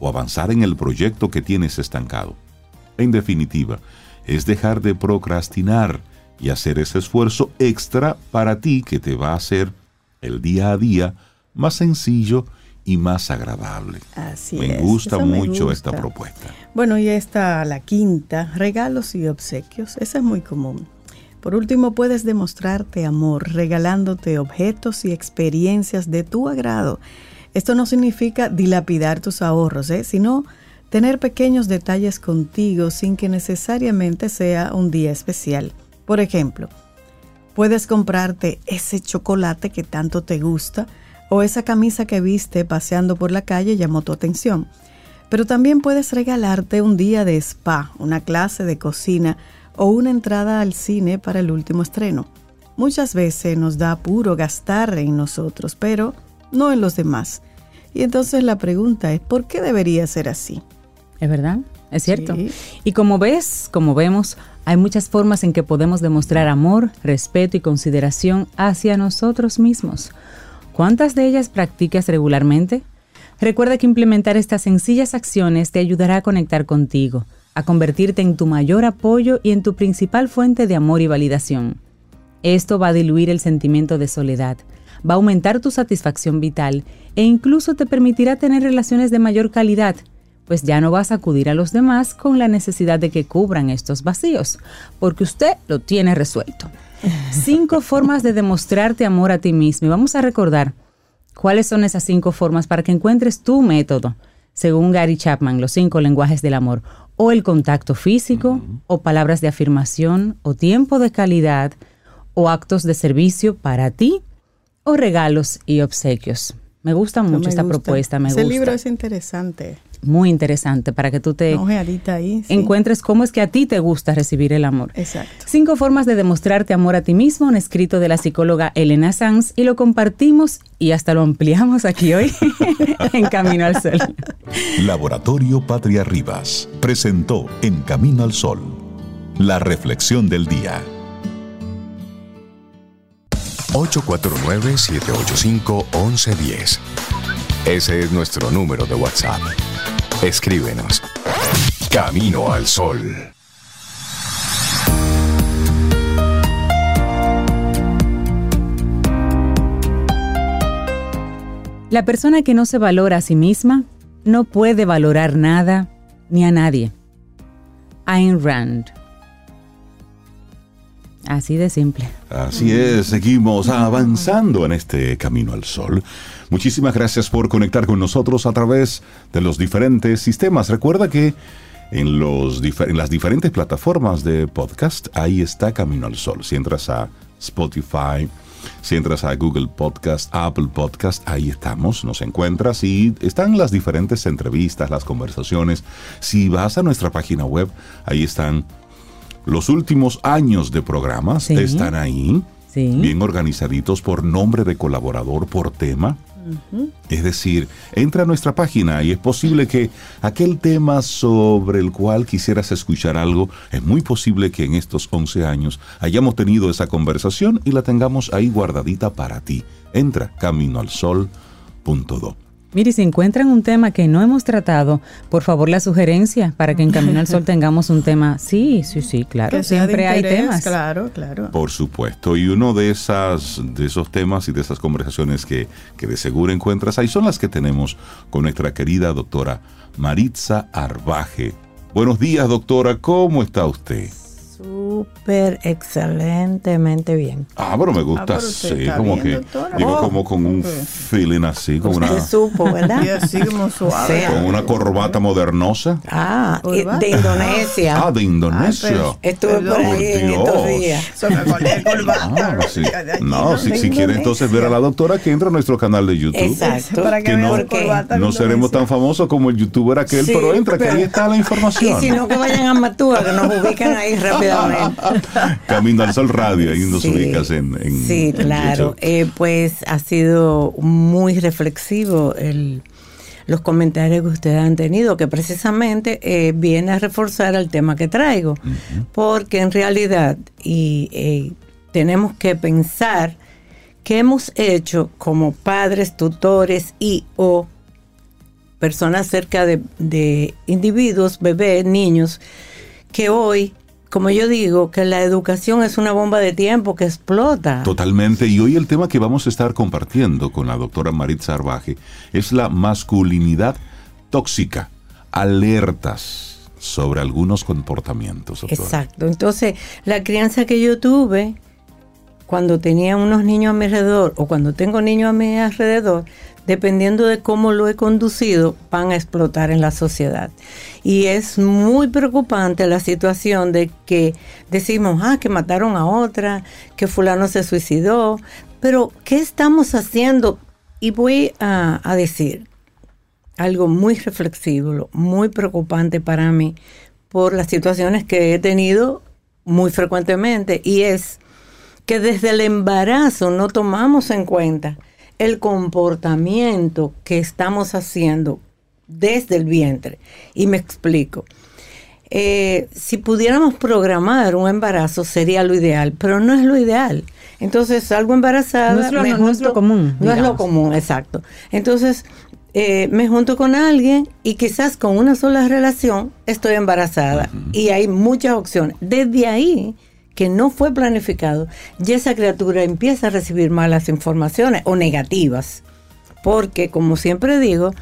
o avanzar en el proyecto que tienes estancado. En definitiva, es dejar de procrastinar y hacer ese esfuerzo extra para ti que te va a hacer el día a día más sencillo y más agradable. Así me es, gusta me mucho gusta. esta propuesta. Bueno, y está la quinta, regalos y obsequios. Esa es muy común. Por último, puedes demostrarte amor regalándote objetos y experiencias de tu agrado. Esto no significa dilapidar tus ahorros, ¿eh? sino tener pequeños detalles contigo sin que necesariamente sea un día especial. Por ejemplo, puedes comprarte ese chocolate que tanto te gusta o esa camisa que viste paseando por la calle llamó tu atención. Pero también puedes regalarte un día de spa, una clase de cocina o una entrada al cine para el último estreno. Muchas veces nos da apuro gastar en nosotros, pero no en los demás. Y entonces la pregunta es, ¿por qué debería ser así? ¿Es verdad? Es cierto. Sí. Y como ves, como vemos, hay muchas formas en que podemos demostrar amor, respeto y consideración hacia nosotros mismos. ¿Cuántas de ellas practicas regularmente? Recuerda que implementar estas sencillas acciones te ayudará a conectar contigo, a convertirte en tu mayor apoyo y en tu principal fuente de amor y validación. Esto va a diluir el sentimiento de soledad, va a aumentar tu satisfacción vital e incluso te permitirá tener relaciones de mayor calidad, pues ya no vas a acudir a los demás con la necesidad de que cubran estos vacíos, porque usted lo tiene resuelto. Cinco <laughs> formas de demostrarte amor a ti mismo y vamos a recordar cuáles son esas cinco formas para que encuentres tu método, según Gary Chapman, los cinco lenguajes del amor, o el contacto físico, o palabras de afirmación, o tiempo de calidad, o actos de servicio para ti, o regalos y obsequios. Me gusta mucho Me esta gusta. propuesta, me Ese gusta. libro es interesante. Muy interesante para que tú te ahí. sí. encuentres cómo es que a ti te gusta recibir el amor. Exacto. Cinco formas de demostrarte amor a ti mismo, un escrito de la psicóloga Elena Sanz, y lo compartimos y hasta lo ampliamos aquí hoy <laughs> en Camino al Sol. Laboratorio Patria Rivas presentó En Camino al Sol, la reflexión del día. 849-785-1110. Ese es nuestro número de WhatsApp. Escríbenos. Camino al Sol. La persona que no se valora a sí misma no puede valorar nada ni a nadie. Ayn Rand. Así de simple. Así es, seguimos avanzando en este camino al sol. Muchísimas gracias por conectar con nosotros a través de los diferentes sistemas. Recuerda que en, los, las diferentes plataformas de podcast, ahí está Camino al Sol. Si entras a Spotify, si entras a Google Podcast, Apple Podcast, ahí estamos, nos encuentras y están las diferentes entrevistas, las conversaciones. Si vas a nuestra página web, ahí están los últimos años de programas, Sí. están ahí, Sí. bien organizaditos por nombre de colaborador, por tema. Es decir, entra a nuestra página y es posible que aquel tema sobre el cual quisieras escuchar algo, es muy posible que en estos 11 años hayamos tenido esa conversación y la tengamos ahí guardadita para ti. Entra caminoalsol.do. Mire, si encuentran un tema que no hemos tratado, por favor la sugerencia para que en Camino al Sol <laughs> tengamos un tema. Sí, sí, sí, claro. Que Siempre hay temas. Claro, claro. Por supuesto, y uno de esas de esos temas y de esas conversaciones que, que de seguro encuentras ahí son las que tenemos con nuestra querida doctora Maritza Arbaje. Buenos días, doctora, ¿cómo está usted? Súper excelentemente bien. Ah, pero me gusta Ah, pero usted así, está como bien, que, doctora. digo, Oh, como con un feeling así, con una, supo, ¿verdad? Y así como suave. Sí. con una corbata modernosa. Ah, y de Indonesia. Ah, de Indonesia. Pero- Estuve por ahí en estos días. Se me acordé de corbata. Ah, sí. No, si, si quiere entonces ver a la doctora que entra a nuestro canal de YouTube. Exacto. Para que, Que no- No seremos tan famosos como el youtuber aquel, Sí, pero entra, que ahí está la Y información. si no, que vayan a Matúa, que nos ubican ahí <laughs> rápidamente. <laughs> Camino al Sol Radio, ahí nos Sí. ubicas en, en- Sí, en claro. Eh, pues ha sido muy reflexivo el, los comentarios que ustedes han tenido, que precisamente eh, viene a reforzar el tema que traigo. Porque en realidad, y eh, tenemos que pensar qué hemos hecho como padres, tutores y o personas cerca de, de individuos, bebés, niños, que hoy, como yo digo, que la educación es una bomba de tiempo que explota. Totalmente. Y hoy el tema que vamos a estar compartiendo con la doctora Maritza Arbaje es la masculinidad tóxica. Alertas sobre algunos comportamientos. doctora. Exacto. Entonces, la crianza que yo tuve cuando tenía unos niños a mi alrededor o cuando tengo niños a mi alrededor, dependiendo de cómo lo he conducido, van a explotar en la sociedad. Y es muy preocupante la situación de que decimos, ah, que mataron a otra, que fulano se suicidó, pero ¿qué estamos haciendo? Y voy a, a decir algo muy reflexivo, muy preocupante para mí por las situaciones que he tenido muy frecuentemente y es que desde el embarazo no tomamos en cuenta el comportamiento que estamos haciendo desde el vientre. Y me explico. Eh, si pudiéramos programar un embarazo sería lo ideal, pero no es lo ideal. Entonces salgo embarazada. No es lo- me no es lo común, No es lo común, exacto. Entonces eh, me junto con alguien y quizás con una sola relación estoy embarazada y hay muchas opciones. Desde ahí que no fue planificado, ya esa criatura empieza a recibir malas informaciones o negativas. Porque, como siempre digo,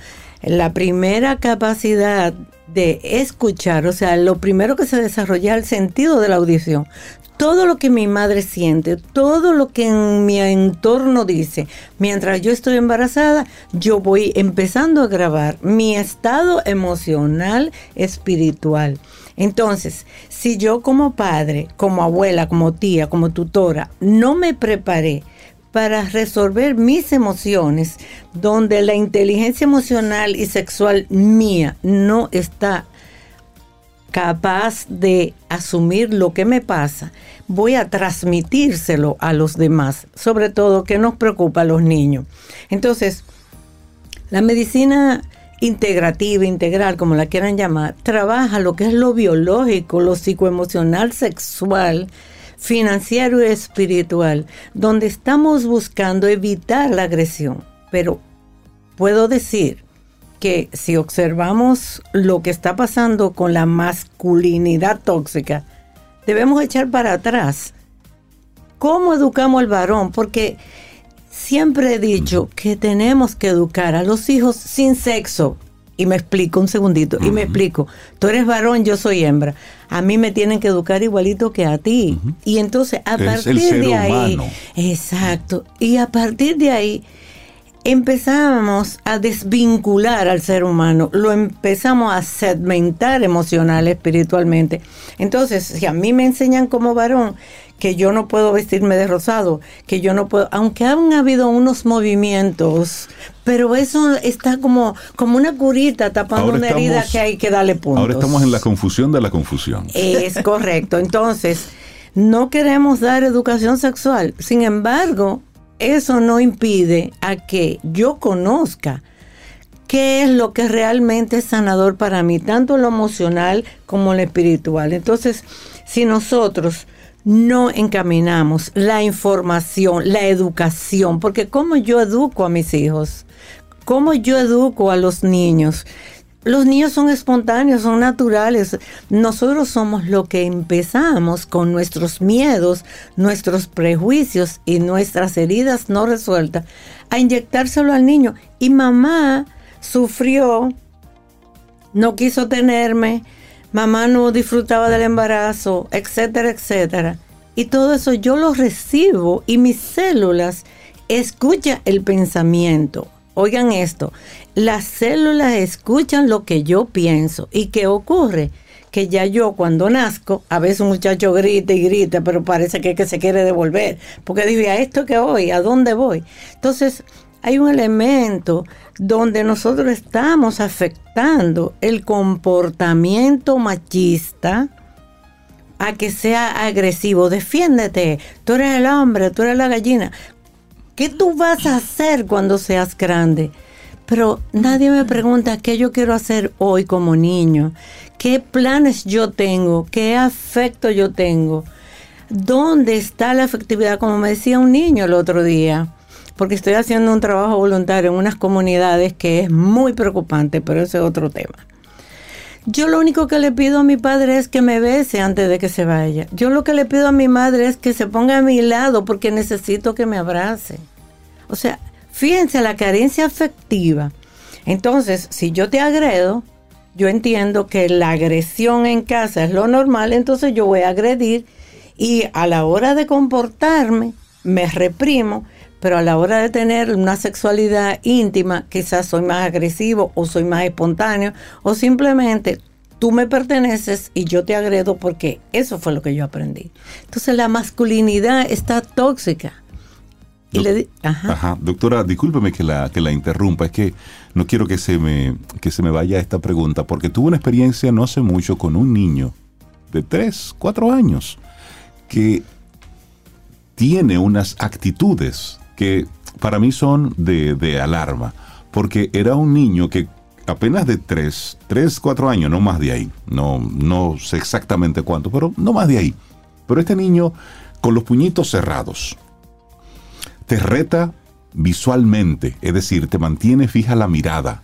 la primera capacidad de escuchar, o sea, lo primero que se desarrolla es el sentido de la audición. Todo lo que mi madre siente, todo lo que en mi entorno dice, mientras yo estoy embarazada, yo voy empezando a grabar mi estado emocional, espiritual. Entonces, si yo como padre, como abuela, como tía, como tutora, no me preparé para resolver mis emociones, donde la inteligencia emocional y sexual mía no está capaz de asumir lo que me pasa, voy a transmitírselo a los demás, sobre todo que nos preocupa a los niños. Entonces, la medicina integrativa, integral, como la quieran llamar, trabaja lo que es lo biológico, lo psicoemocional, sexual, financiero y espiritual, donde estamos buscando evitar la agresión. Pero puedo decir que si observamos lo que está pasando con la masculinidad tóxica, debemos echar para atrás. ¿Cómo educamos al varón? Porque siempre he dicho que tenemos que educar a los hijos sin sexo. Y me explico un segundito, y me explico. Tú eres varón, yo soy hembra. A mí me tienen que educar igualito que a ti. Y entonces, a Es partir de ahí, humano. exacto. Y a partir de ahí, empezamos a desvincular al ser humano, lo empezamos a segmentar emocional, espiritualmente. Entonces, si a mí me enseñan como varón que yo no puedo vestirme de rosado, que yo no puedo, aunque han habido unos movimientos, pero eso está como, como una curita tapando Ahora una herida que hay que darle puntos. Ahora estamos en la confusión de la confusión. Es <laughs> correcto. Entonces, no queremos dar educación sexual. Sin embargo, eso no impide a que yo conozca qué es lo que realmente es sanador para mí, tanto lo emocional como lo espiritual. Entonces, si nosotros no encaminamos la información, la educación, porque cómo yo educo a mis hijos, cómo yo educo a los niños, los niños son espontáneos, son naturales. Nosotros somos lo que empezamos con nuestros miedos, nuestros prejuicios y nuestras heridas no resueltas a inyectárselo al niño. Y mamá sufrió, no quiso tenerme, mamá no disfrutaba del embarazo, etcétera, etcétera. Y todo eso yo lo recibo y mis células escuchan el pensamiento. Oigan esto, las células escuchan lo que yo pienso. ¿Y qué ocurre? Que ya yo cuando nazco, a veces un muchacho grita y grita, pero parece que, que se quiere devolver. Porque dice, ¿a esto que voy? ¿A dónde voy? Entonces, hay un elemento donde nosotros estamos afectando el comportamiento machista a que sea agresivo. Defiéndete, tú eres el hombre, tú eres la gallina. ¿Qué tú vas a hacer cuando seas grande? Pero nadie me pregunta qué yo quiero hacer hoy como niño, qué planes yo tengo, qué afecto yo tengo, dónde está la afectividad, como me decía un niño el otro día porque estoy haciendo un trabajo voluntario en unas comunidades que es muy preocupante, pero ese es otro tema. Yo lo único que le pido a mi padre es que me bese antes de que se vaya. Yo lo que le pido a mi madre es que se ponga a mi lado porque necesito que me abrace. O sea, fíjense la carencia afectiva. Entonces, si yo te agredo, yo entiendo que la agresión en casa es lo normal, entonces yo voy a agredir y a la hora de comportarme, me reprimo pero a la hora de tener una sexualidad íntima, quizás soy más agresivo o soy más espontáneo o simplemente tú me perteneces y yo te agredo porque eso fue lo que yo aprendí. Entonces la masculinidad está tóxica. Y le ajá. Doctora, discúlpeme que la, que la interrumpa, es que no quiero que se, me, que se me vaya esta pregunta, porque tuve una experiencia no hace mucho con un niño de 3, 4 años que tiene unas actitudes que para mí son de, alarma, porque era un niño que apenas de 3, 3, 4 años, no más de ahí, no, no sé exactamente cuánto, pero no más de ahí. Pero este niño con los puñitos cerrados, te reta visualmente, es decir, te mantiene fija la mirada,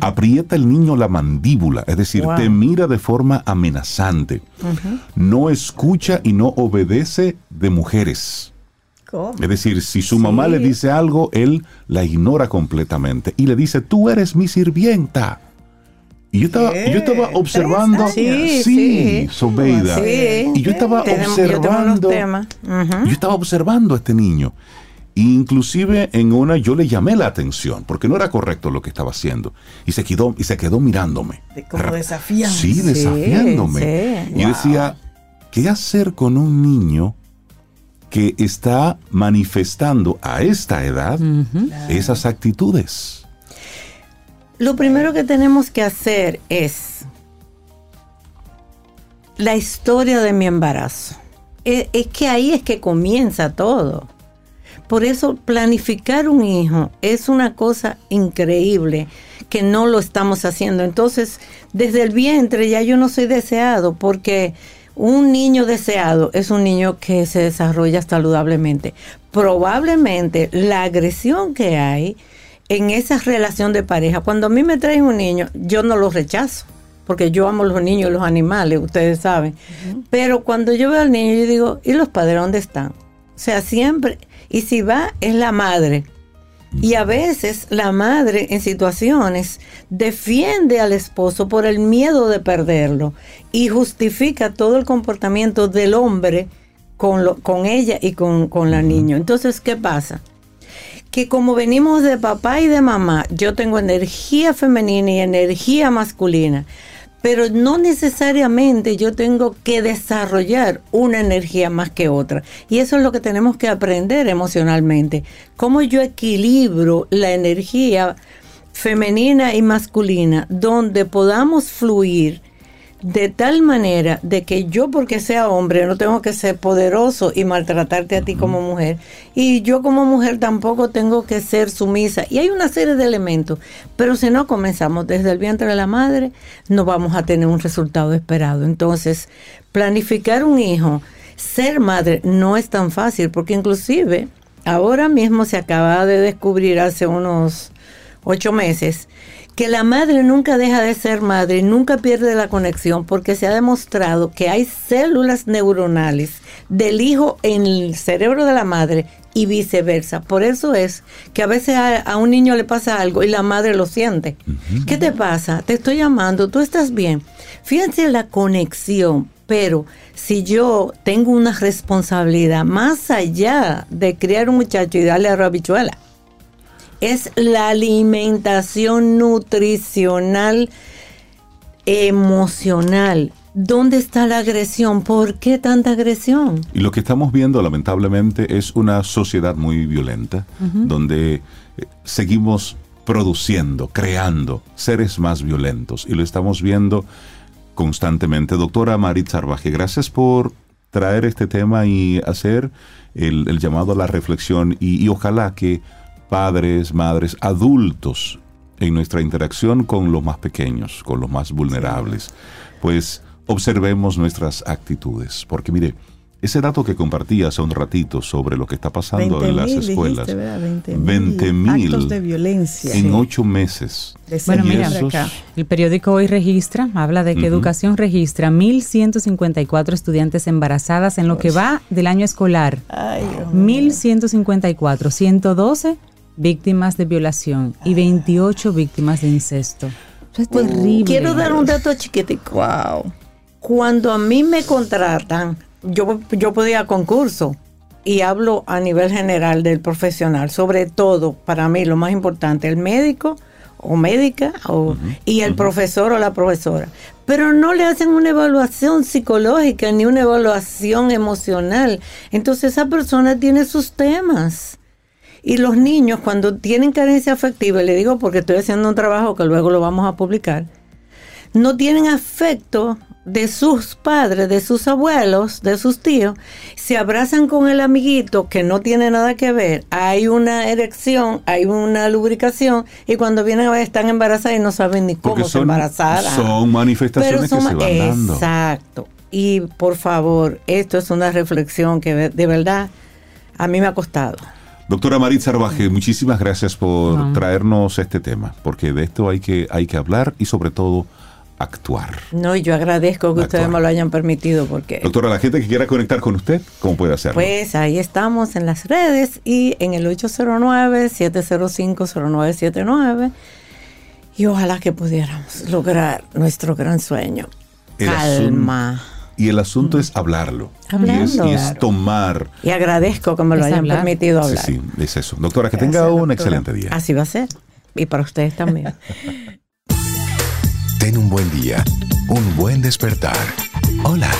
aprieta el niño la mandíbula, es decir, te mira de forma amenazante, no escucha y no obedece de mujeres. Es decir, si su mamá le dice algo, él la ignora completamente y le dice, tú eres mi sirvienta. Y yo estaba, yo estaba observando, sí, sí, Sobeida, y yo estaba observando, yo, estaba observando a este niño. Inclusive en una yo le llamé la atención porque no era correcto lo que estaba haciendo. Y se quedó y se quedó mirándome. Como desafiando. Sí, desafiándome. Y decía, ¿qué hacer con un niño que está manifestando a esta edad esas actitudes. Lo primero que tenemos que hacer es la historia de mi embarazo. Es, es, que ahí es que comienza todo. Por eso planificar un hijo es una cosa increíble que no lo estamos haciendo. Entonces, desde el vientre ya yo no soy deseado porque un niño deseado es un niño que se desarrolla saludablemente. Probablemente la agresión que hay en esa relación de pareja, cuando a mí me traen un niño, yo no lo rechazo, porque yo amo los niños y los animales, ustedes saben. Pero cuando yo veo al niño, yo digo, ¿y los padres dónde están? O sea, siempre, y si va, es la madre y a veces la madre en situaciones defiende al esposo por el miedo de perderlo y justifica todo el comportamiento del hombre con, lo, con ella y con, con la niña. Entonces, ¿qué pasa? Que como venimos de papá y de mamá, yo tengo energía femenina y energía masculina pero no necesariamente yo tengo que desarrollar una energía más que otra. Y eso es lo que tenemos que aprender emocionalmente. Cómo yo equilibro la energía femenina y masculina, donde podamos fluir de tal manera de que yo porque sea hombre no tengo que ser poderoso y maltratarte a ti como mujer. Y yo como mujer tampoco tengo que ser sumisa. Y hay una serie de elementos. Pero si no comenzamos desde el vientre de la madre no vamos a tener un resultado esperado. Entonces planificar un hijo ser madre no es tan fácil. Porque inclusive ahora mismo se acaba de descubrir hace unos ocho meses que la madre nunca deja de ser madre, nunca pierde la conexión, porque se ha demostrado que hay células neuronales del hijo en el cerebro de la madre y viceversa. Por eso es que a veces a, a un niño le pasa algo y la madre lo siente. ¿Qué te pasa? Te estoy llamando, tú estás bien. Fíjense la conexión, pero si yo tengo una responsabilidad más allá de criar un muchacho y darle arroz habichuela, es la alimentación nutricional emocional. ¿Dónde está la agresión? ¿Por qué tanta agresión? Y lo que estamos viendo, lamentablemente, es una sociedad muy violenta, donde eh, seguimos produciendo, creando seres más violentos. Y lo estamos viendo constantemente. Doctora Marit Sarvaje, gracias por traer este tema y hacer el, el llamado a la reflexión y, y ojalá que padres, madres, adultos en nuestra interacción con los más pequeños, con los más vulnerables, pues observemos nuestras actitudes. Porque mire, ese dato que compartí hace un ratito sobre lo que está pasando en las 20.000 escuelas, dijiste, ¿verdad? 20 mil actos de violencia. en ocho meses. Bueno, mira, esos- el periódico hoy registra, habla de que Ujú. Educación registra 1.154 estudiantes embarazadas en lo que va del año escolar. Ay, Dios mío. 1.154, 112 víctimas de violación y 28 víctimas de incesto. Eso es terrible. Quiero dar un dato chiquitico. Wow. Cuando a mí me contratan, yo, yo podía concurso y hablo a nivel general del profesional, sobre todo para mí lo más importante, el médico o médica o, y el profesor o la profesora. Pero no le hacen una evaluación psicológica ni una evaluación emocional. Entonces esa persona tiene sus temas. Y los niños cuando tienen carencia afectiva, y le digo porque estoy haciendo un trabajo que luego lo vamos a publicar, no tienen afecto de sus padres, de sus abuelos, de sus tíos, se abrazan con el amiguito que no tiene nada que ver, hay una erección, hay una lubricación y cuando vienen a ver están embarazadas y no saben ni cómo Porque se son, embarazaron. son manifestaciones que son- se van dando. Exacto. Y por favor, esto es una reflexión que de verdad a mí me ha costado. Doctora Marit Sarvaje, muchísimas gracias por No. traernos este tema, porque de esto hay que, hay que hablar y sobre todo actuar. No, y yo agradezco que ustedes me lo hayan permitido porque Doctora, la gente que quiera conectar con usted, ¿cómo puede hacerlo? Pues ahí estamos en las redes y en el 809-705-0979 y ojalá que pudiéramos lograr nuestro gran sueño. El Calma. Y el asunto es hablarlo. Hablarlo. Y es, y es Claro. tomar. Y agradezco que me lo hayan hablar. permitido Sí, hablar. sí, es eso. Doctora, que Gracias, tenga un doctora. excelente día. Así va a ser. Y para ustedes también. <laughs> Ten un buen día, un buen despertar. Hola.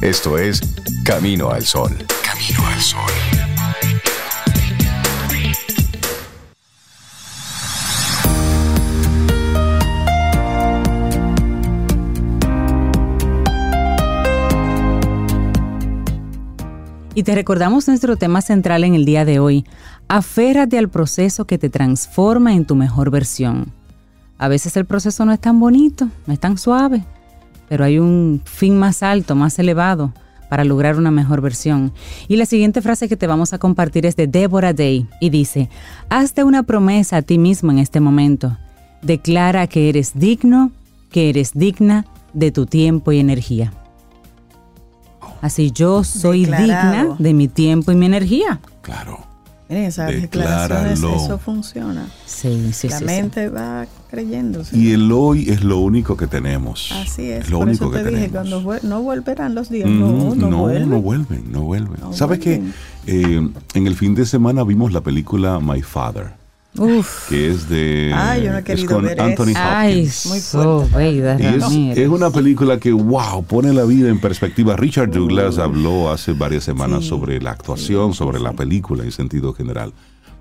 Esto es Camino al Sol. Camino al Sol. Y te recordamos nuestro tema central en el día de hoy. Aférrate al proceso que te transforma en tu mejor versión. A veces el proceso no es tan bonito, no es tan suave, pero hay un fin más alto, más elevado para lograr una mejor versión. Y la siguiente frase que te vamos a compartir es de Deborah Day y dice, hazte una promesa a ti mismo en este momento. Declara que eres digno, que eres digna de tu tiempo y energía. Así yo soy Declarado. digna de mi tiempo y mi energía. Claro. Miren, esas declaraciones, Decláralo. eso funciona. Sí, sí, la sí, sí. mente va creyéndose. Y el hoy es lo único que tenemos. Así es. lo Por único eso te que dije, tenemos. cuando no volverán los días. Mm, no, no, no, vuelven. no vuelven, no vuelven. No ¿Sabes qué? vuelven. Eh, en el fin de semana vimos la película My Father, Uf. que es de. Ay, yo no he es con ver Anthony eso. Ay, Hopkins. Muy so fuerte. bella, Y es, una película que, wow, pone la vida en perspectiva. Richard Douglas habló hace varias semanas Sí. sobre la actuación, sobre la película en sentido general.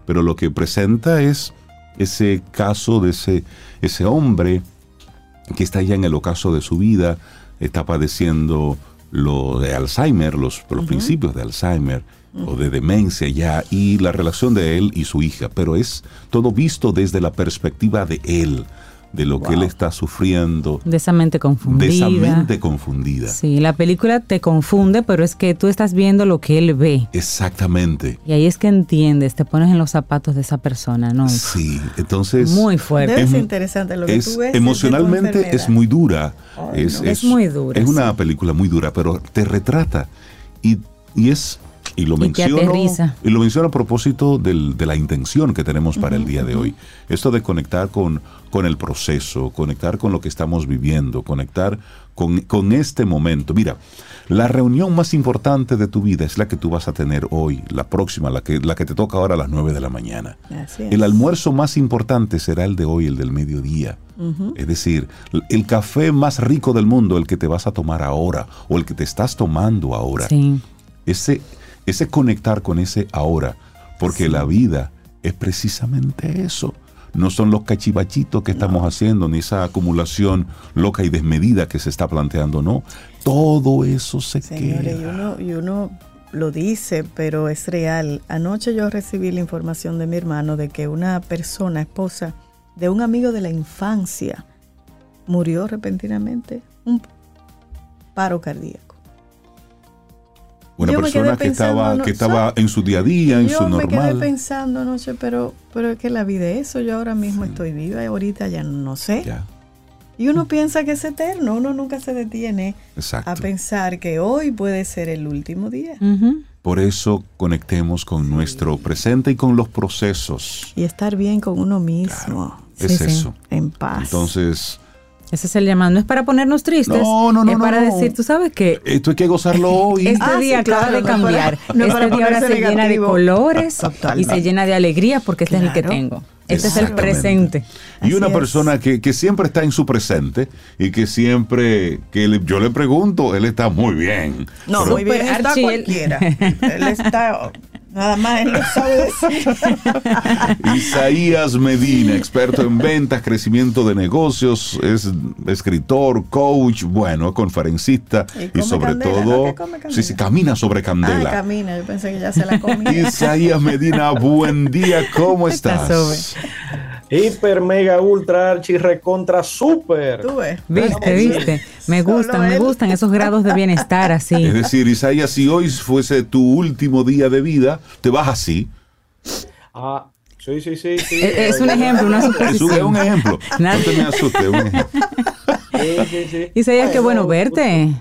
Pero lo que presenta es ese caso de ese, ese hombre que está ya en el ocaso de su vida, está padeciendo lo de Alzheimer, los, los principios de Alzheimer o de demencia ya, y la relación de él y su hija, pero es todo visto desde la perspectiva de él, de lo que él está sufriendo, De esa mente confundida. de esa mente confundida. Sí, la película te confunde, pero es que tú estás viendo lo que él ve. Exactamente. Y ahí es que entiendes, te pones en los zapatos de esa persona, ¿no? Sí, entonces Muy fuerte. Debe Es ser mu- interesante lo que es tú ves. emocionalmente es muy dura. Ay, es, no. Es muy dura, Es una sí. película muy dura, pero te retrata y, y es y lo Y menciono y lo menciono a propósito del- de la intención que tenemos para el día de hoy. Esto de conectar con, con el proceso, conectar con lo que estamos viviendo, conectar con, con este momento. Mira, la reunión más importante de tu vida es la que tú vas a tener hoy, la próxima, la que, la que te toca ahora a las 9 de la mañana. Así es. El almuerzo más importante será el de hoy, el del mediodía. Es decir, el café más rico del mundo, el que te vas a tomar ahora o el que te estás tomando ahora. Sí. Ese, ese conectar con ese ahora, porque la vida es precisamente eso. No son los cachivachitos que estamos haciendo, ni esa acumulación loca y desmedida que se está planteando, no. Todo eso se Señores, y queda. uno, y uno lo dice, pero es real. Anoche yo recibí la información de mi hermano de que una persona, esposa de un amigo de la infancia, murió repentinamente. Un paro cardíaco. Una yo persona que estaba, no, que estaba en su día a día, en yo su me quedé normal. pensando anoche, pero, pero es que la vida es eso. Yo ahora mismo estoy viva y ahorita ya no sé. Ya, Y uno piensa que es eterno. Uno nunca se detiene exacto. a pensar que hoy puede ser el último día. Ujú. Por eso conectemos con nuestro presente y con los procesos. Y estar bien con uno mismo. Es sí. eso. En paz. Entonces, Ese es el llamado. No es para ponernos tristes. No, no, no, Es para no. decir, tú sabes que esto hay que gozarlo <laughs> hoy. este Ah, día sí, acaba claro, de cambiar. <laughs> no para este día ahora se llena de colores y se llena de alegría porque este es el que tengo. Este es el presente. Y una es. persona que, que siempre está en su presente y que siempre, que le- yo le pregunto, él está muy bien. no, Pero- muy bien está Archie, él- cualquiera. Él está, nada más él lo sabe decir. <laughs> Isaías Medina, experto en ventas, crecimiento de negocios, es escritor, coach, bueno, conferencista Y sobre todo, sí, sí, camina sobre Ah, candela. camina, yo pensé que ya se la comía. Isaías Medina, buen día, ¿cómo Está estás? Hiper, mega, ultra, archi, recontra, super. Tú ves. Viste, viste. Me gustan, me gustan esos grados de bienestar así. Es decir, Isaías, si hoy fuese tu último día de vida, te vas así. Ah, sí, sí, sí. sí. Es, es un ejemplo, una Es un, es un suposición. ejemplo. <laughs> No te me asustes, un ejemplo. Sí, sí, sí. Isaías, qué bueno no, verte.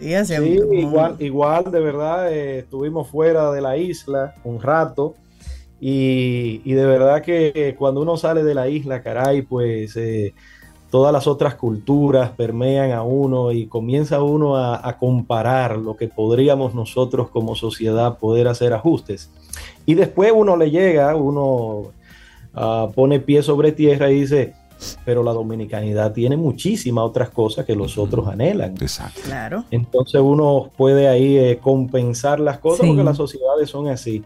Sí, hace Sí, como- igual, igual, de verdad, eh, estuvimos fuera de la isla un rato y, y de verdad que cuando uno sale de la isla, caray, pues eh, todas las otras culturas permean a uno y comienza uno a, a comparar lo que podríamos nosotros como sociedad poder hacer ajustes. Y después uno le llega, uno ah, pone pie sobre tierra y dice, pero la dominicanidad tiene muchísimas otras cosas que los otros anhelan. Exacto. Claro. Entonces uno puede ahí eh, compensar las cosas Sí. porque las sociedades son así.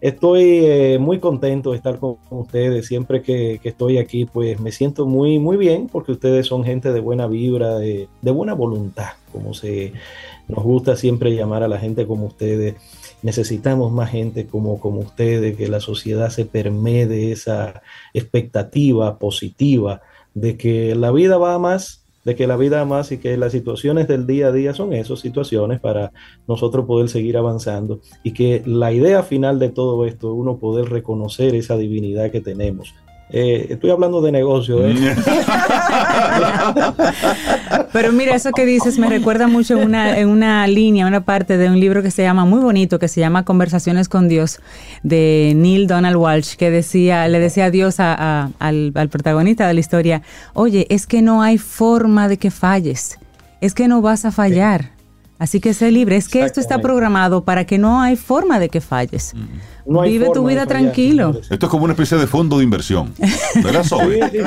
Estoy eh, muy contento de estar con ustedes. Siempre que, estoy aquí, pues me siento muy, muy bien porque ustedes son gente de buena vibra, de, buena voluntad, como se nos gusta siempre llamar a la gente como ustedes. Necesitamos más gente como, como ustedes, que la sociedad se permee de esa expectativa positiva de que la vida va más, de que la vida más y que las situaciones del día a día son esas situaciones para nosotros poder seguir avanzando y que la idea final de todo esto es uno poder reconocer esa divinidad que tenemos. Eh, estoy hablando de negocio, ¿eh? <laughs> Pero mira, eso que dices me recuerda mucho en una, en una línea, una parte de un libro que se llama, muy bonito, que se llama Conversaciones con Dios, de Neil Donald Walsh, que decía, le decía a Dios a- a- al, al protagonista de la historia, oye, es que no hay forma de que falles, es que no vas a fallar. Así que sé libre, es que esto está programado para que no hay forma de que falles. No hay Vive tu vida tranquilo. Esto es como una especie de fondo de inversión. ¿Verdad, Sí, Sobe? sí, sí.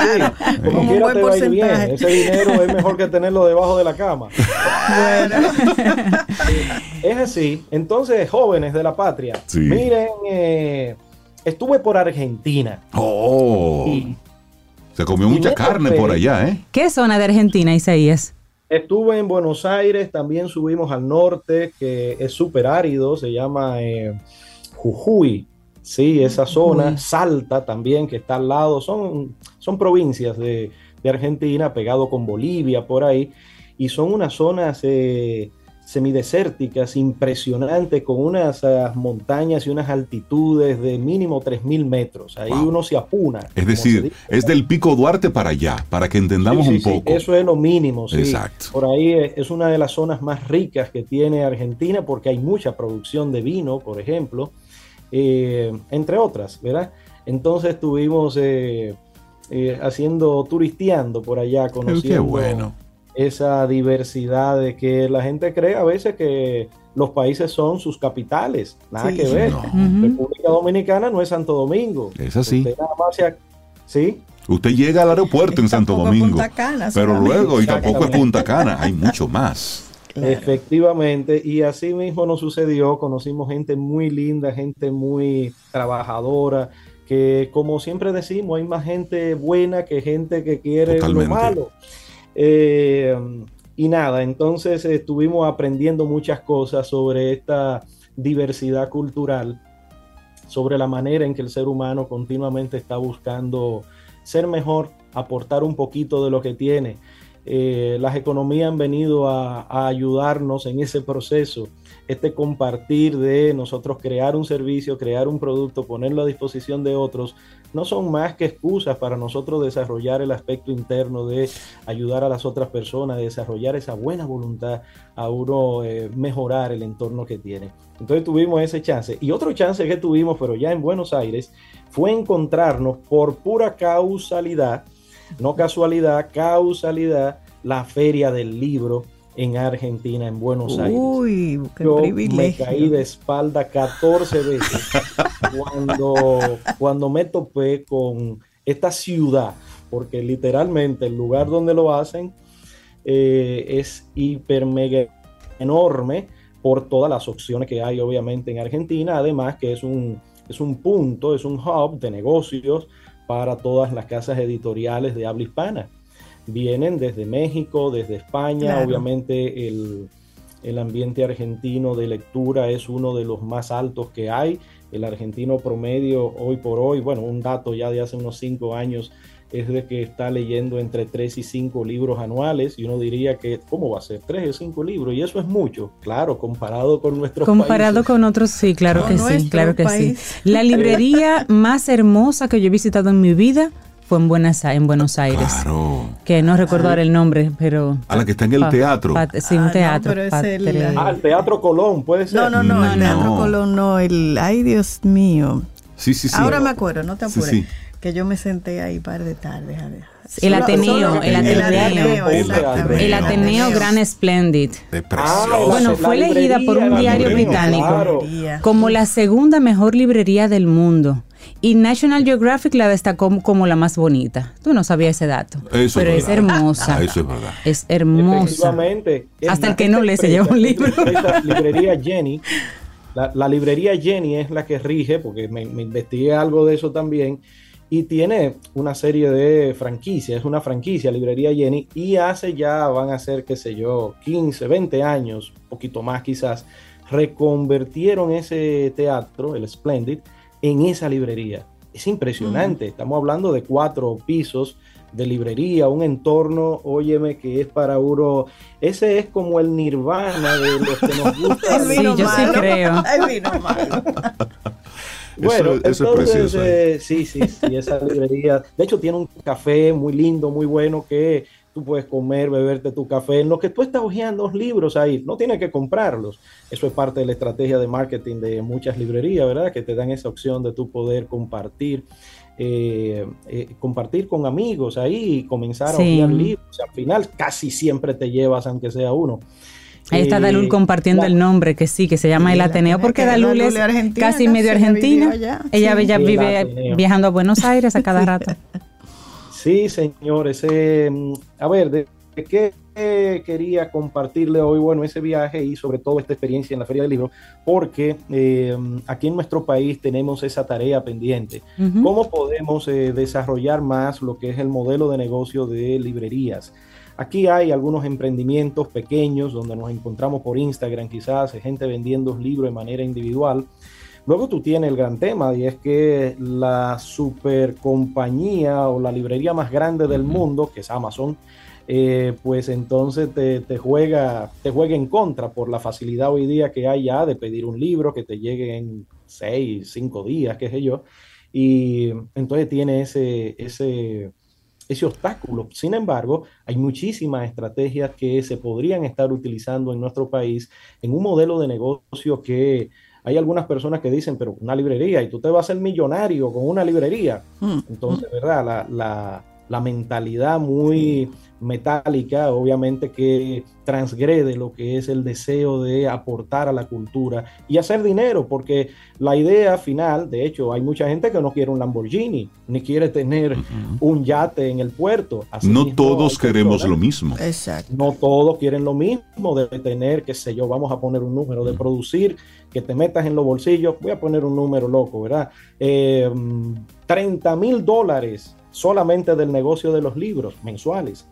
Como Como un quiera buen porcentaje. Ese dinero es mejor que tenerlo debajo de la cama. <laughs> <laughs> es así. Entonces, jóvenes de la patria, Sí. miren, eh, estuve por Argentina. Oh, Y se comió mucha carne por allá, ¿eh? ¿Qué zona de Argentina, Isaías? Estuve en Buenos Aires, también subimos al norte, que es súper árido, se llama eh, Jujuy. Sí, esa zona. Salta también, que está al lado, son, son provincias de, de Argentina, pegado con Bolivia por ahí, y son unas zonas eh, semidesérticas impresionantes con unas ah, montañas y unas altitudes de mínimo 3.000 metros. Ahí Wow. uno se apuna. Es decir, dice. es del Pico Duarte para allá, para que entendamos Sí, sí, un sí, poco. Eso es lo mínimo, sí. Exacto. Por ahí eh, es una de las zonas más ricas que tiene Argentina porque hay mucha producción de vino, por ejemplo, eh, entre otras, ¿verdad? Entonces estuvimos eh, eh, haciendo, turisteando por allá, conociendo Qué bueno. Esa diversidad de que la gente cree a veces que los países son sus capitales, nada Sí. que ver. No. República Dominicana no es Santo Domingo. Es así. Usted Sí, Usted llega al aeropuerto en Santo Domingo, Punta Cana pero luego, y tampoco es. Punta Cana, hay mucho más. Claro. Efectivamente, y así mismo nos sucedió, conocimos gente muy linda, gente muy trabajadora, que como siempre decimos, hay más gente buena que gente que quiere Totalmente. lo malo. Eh, y nada, entonces estuvimos aprendiendo muchas cosas sobre esta diversidad cultural, sobre la manera en que el ser humano continuamente está buscando ser mejor, aportar un poquito de lo que tiene. Eh, las economías han venido a, a ayudarnos en ese proceso, este compartir de nosotros crear un servicio, crear un producto, ponerlo a disposición de otros, no son más que excusas para nosotros desarrollar el aspecto interno de ayudar a las otras personas, desarrollar esa buena voluntad a uno eh, mejorar el entorno que tiene. Entonces tuvimos ese chance. Y otro chance que tuvimos, pero ya en Buenos Aires, fue encontrarnos por pura causalidad, no casualidad, causalidad, la feria del libro en Argentina, en Buenos Aires. Uy, qué Yo me privilegio. caí de espalda 14 veces <laughs> cuando, cuando me topé con esta ciudad, porque literalmente el lugar donde lo hacen eh, es hiper mega enorme por todas las opciones que hay obviamente en Argentina, además que es un, es un punto, es un hub de negocios para todas las casas editoriales de habla hispana. Vienen desde México, desde España, Claro. obviamente el, el ambiente argentino de lectura es uno de los más altos que hay. El argentino promedio hoy por hoy, bueno, un dato ya de hace unos cinco años es de que está leyendo entre 3 y 5 libros anuales y uno diría que, ¿cómo va a ser? 3 o 5 libros y eso es mucho, claro, comparado con nuestros Comparado países. con otros, sí, claro que sí, claro que país. sí. La librería <laughs> más hermosa que yo he visitado en mi vida fue en Buenos, en Buenos Aires. Claro. Que no recuerdo ahora el nombre, pero... A la que está en el Pa- teatro. pa- sí, Ah, un no, teatro. pero es el- Patre- Ah, el Teatro Colón, puede ser. No, no, no, el No, Teatro no. Colón no, el, ay Dios mío. Sí, sí, sí. Ahora me acuerdo, no te apures. sí. Que yo me senté ahí par de tardes. a ver. El Ateneo, el Ateneo. El Ateneo Gran Splendid. De Ah, precioso. Bueno, fue elegida por un diario británico como la segunda mejor librería del mundo. Y National Geographic la destacó como la más bonita. Tú no sabías ese dato. Eso pero es hermosa. Ah, eso es verdad. Es hermosa. Efectivamente. Es Hasta la- el que no lee se lleva un libro. esta <laughs> librería Jenny. La, la librería Jenny es la que rige, porque me, me investigué algo de eso también, y tiene una serie de franquicias, es una franquicia, librería Jenny, y hace ya, van a ser, qué sé yo, 15, 20 años, un poquito más quizás, reconvertieron ese teatro, el Splendid, en esa librería. Es impresionante, estamos hablando de cuatro pisos de librería, un entorno, óyeme, que es para uno, ese es como el nirvana de los que nos gusta. <laughs> El vino Sí, yo sí creo. <laughs> El vino malo. Bueno, Eso- eso es entonces, precioso, eh, sí, sí, sí, esa librería. De hecho, tiene un café muy lindo, muy bueno, que tú puedes comer, beberte tu café. En lo que tú estás hojeando los libros ahí, no tienes que comprarlos. Eso es parte de la estrategia de marketing de muchas librerías, ¿verdad? Que te dan esa opción de tú poder compartir. eh, eh, compartir con amigos ahí y comenzar a hojear libros. O sea, al final casi siempre te llevas, aunque sea uno. Ahí está Eh, Dalul compartiendo la- el nombre, que sí, que se llama el Ateneo, porque que Dalul es casi medio argentina. Ella sí. ella El vive viajando a Buenos Aires a cada <laughs> <laughs> rato. Sí, señores. eh, a ver, ¿de, de qué eh, quería compartirle hoy? Bueno, ese viaje y sobre todo esta experiencia en la Feria del Libro, porque eh, aquí en nuestro país tenemos esa tarea pendiente. ¿Cómo podemos eh, desarrollar más lo que es el modelo de negocio de librerías? Aquí hay algunos emprendimientos pequeños donde nos encontramos por Instagram, quizás gente vendiendo libros de manera individual, Luego tú tienes el gran tema y es que la super compañía o la librería más grande del mundo, que es Amazon, eh, pues entonces te, te, juega, te juega en contra por la facilidad hoy día que hay ya de pedir un libro que te llegue en seis, cinco días, qué sé yo. Y entonces tiene ese, ese, ese obstáculo. Sin embargo, hay muchísimas estrategias que se podrían estar utilizando en nuestro país en un modelo de negocio que hay algunas personas que dicen, pero una librería y tú te vas a ser millonario con una librería. Mm. Entonces, ¿verdad? La, la, la mentalidad muy metálica, obviamente que transgrede lo que es el deseo de aportar a la cultura y hacer dinero, porque la idea final, de hecho, hay mucha gente que no quiere un Lamborghini, ni quiere tener un yate en el puerto. no todos queremos lo mismo. Exacto. No todos quieren lo mismo de tener, qué sé yo, vamos a poner un número, de producir, que te metas en los bolsillos, voy a poner un número loco, ¿verdad? 30 mil dólares solamente del negocio de los libros mensuales.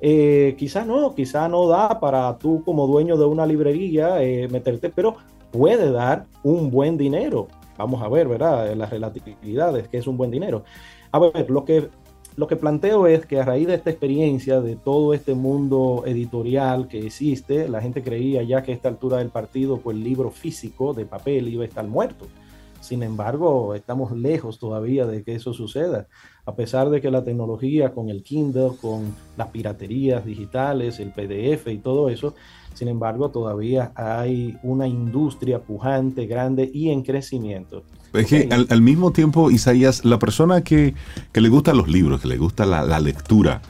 Eh, quizá no, quizá no da para tú como dueño de una librería eh, meterte, pero puede dar un buen dinero. Vamos a ver, ¿verdad? Las relatividades, que es un buen dinero. A ver, lo que, lo que planteo es que a raíz de esta experiencia, de todo este mundo editorial que existe, la gente creía ya que a esta altura del partido, pues el libro físico de papel iba a estar muerto. Sin embargo, estamos lejos todavía de que eso suceda a pesar de que la tecnología con el Kindle, con las piraterías digitales, el PDF y todo eso, sin embargo todavía hay una industria pujante, grande y en crecimiento. Es que al, mismo tiempo, Isaías, la persona que, le gustan los libros, que le gusta la, lectura,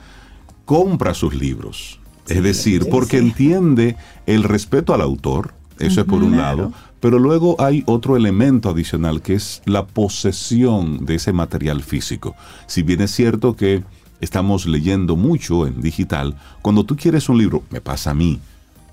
compra sus libros. es decir, porque entiende el respeto al autor, eso es por un lado, pero luego hay otro elemento adicional que es la posesión de ese material físico. Si bien es cierto que estamos leyendo mucho en digital, cuando tú quieres un libro, me pasa a mí,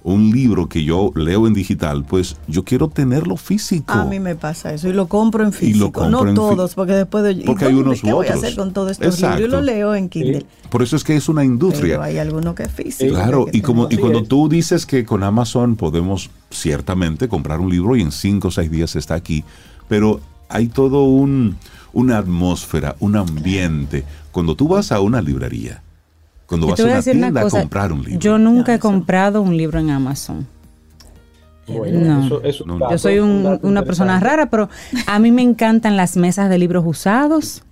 un libro que yo leo en digital, pues yo quiero tenerlo físico. A mí me pasa eso y lo compro en físico, no todos, porque después de porque hay unos ¿qué voy a hacer con todo estos libros? Yo lo leo en Kindle. Por eso es que es una industria. Pero hay alguno que es físico. Claro, y como y cuando tú dices que con Amazon podemos ciertamente comprar un libro y en cinco o seis días está aquí, pero hay todo un una atmósfera, un ambiente. Cuando tú vas a una librería, cuando vas a una tienda a comprar un libro. Yo nunca he comprado un libro en Amazon. no. yo soy una persona rara, pero a mí me encantan las mesas de libros usados.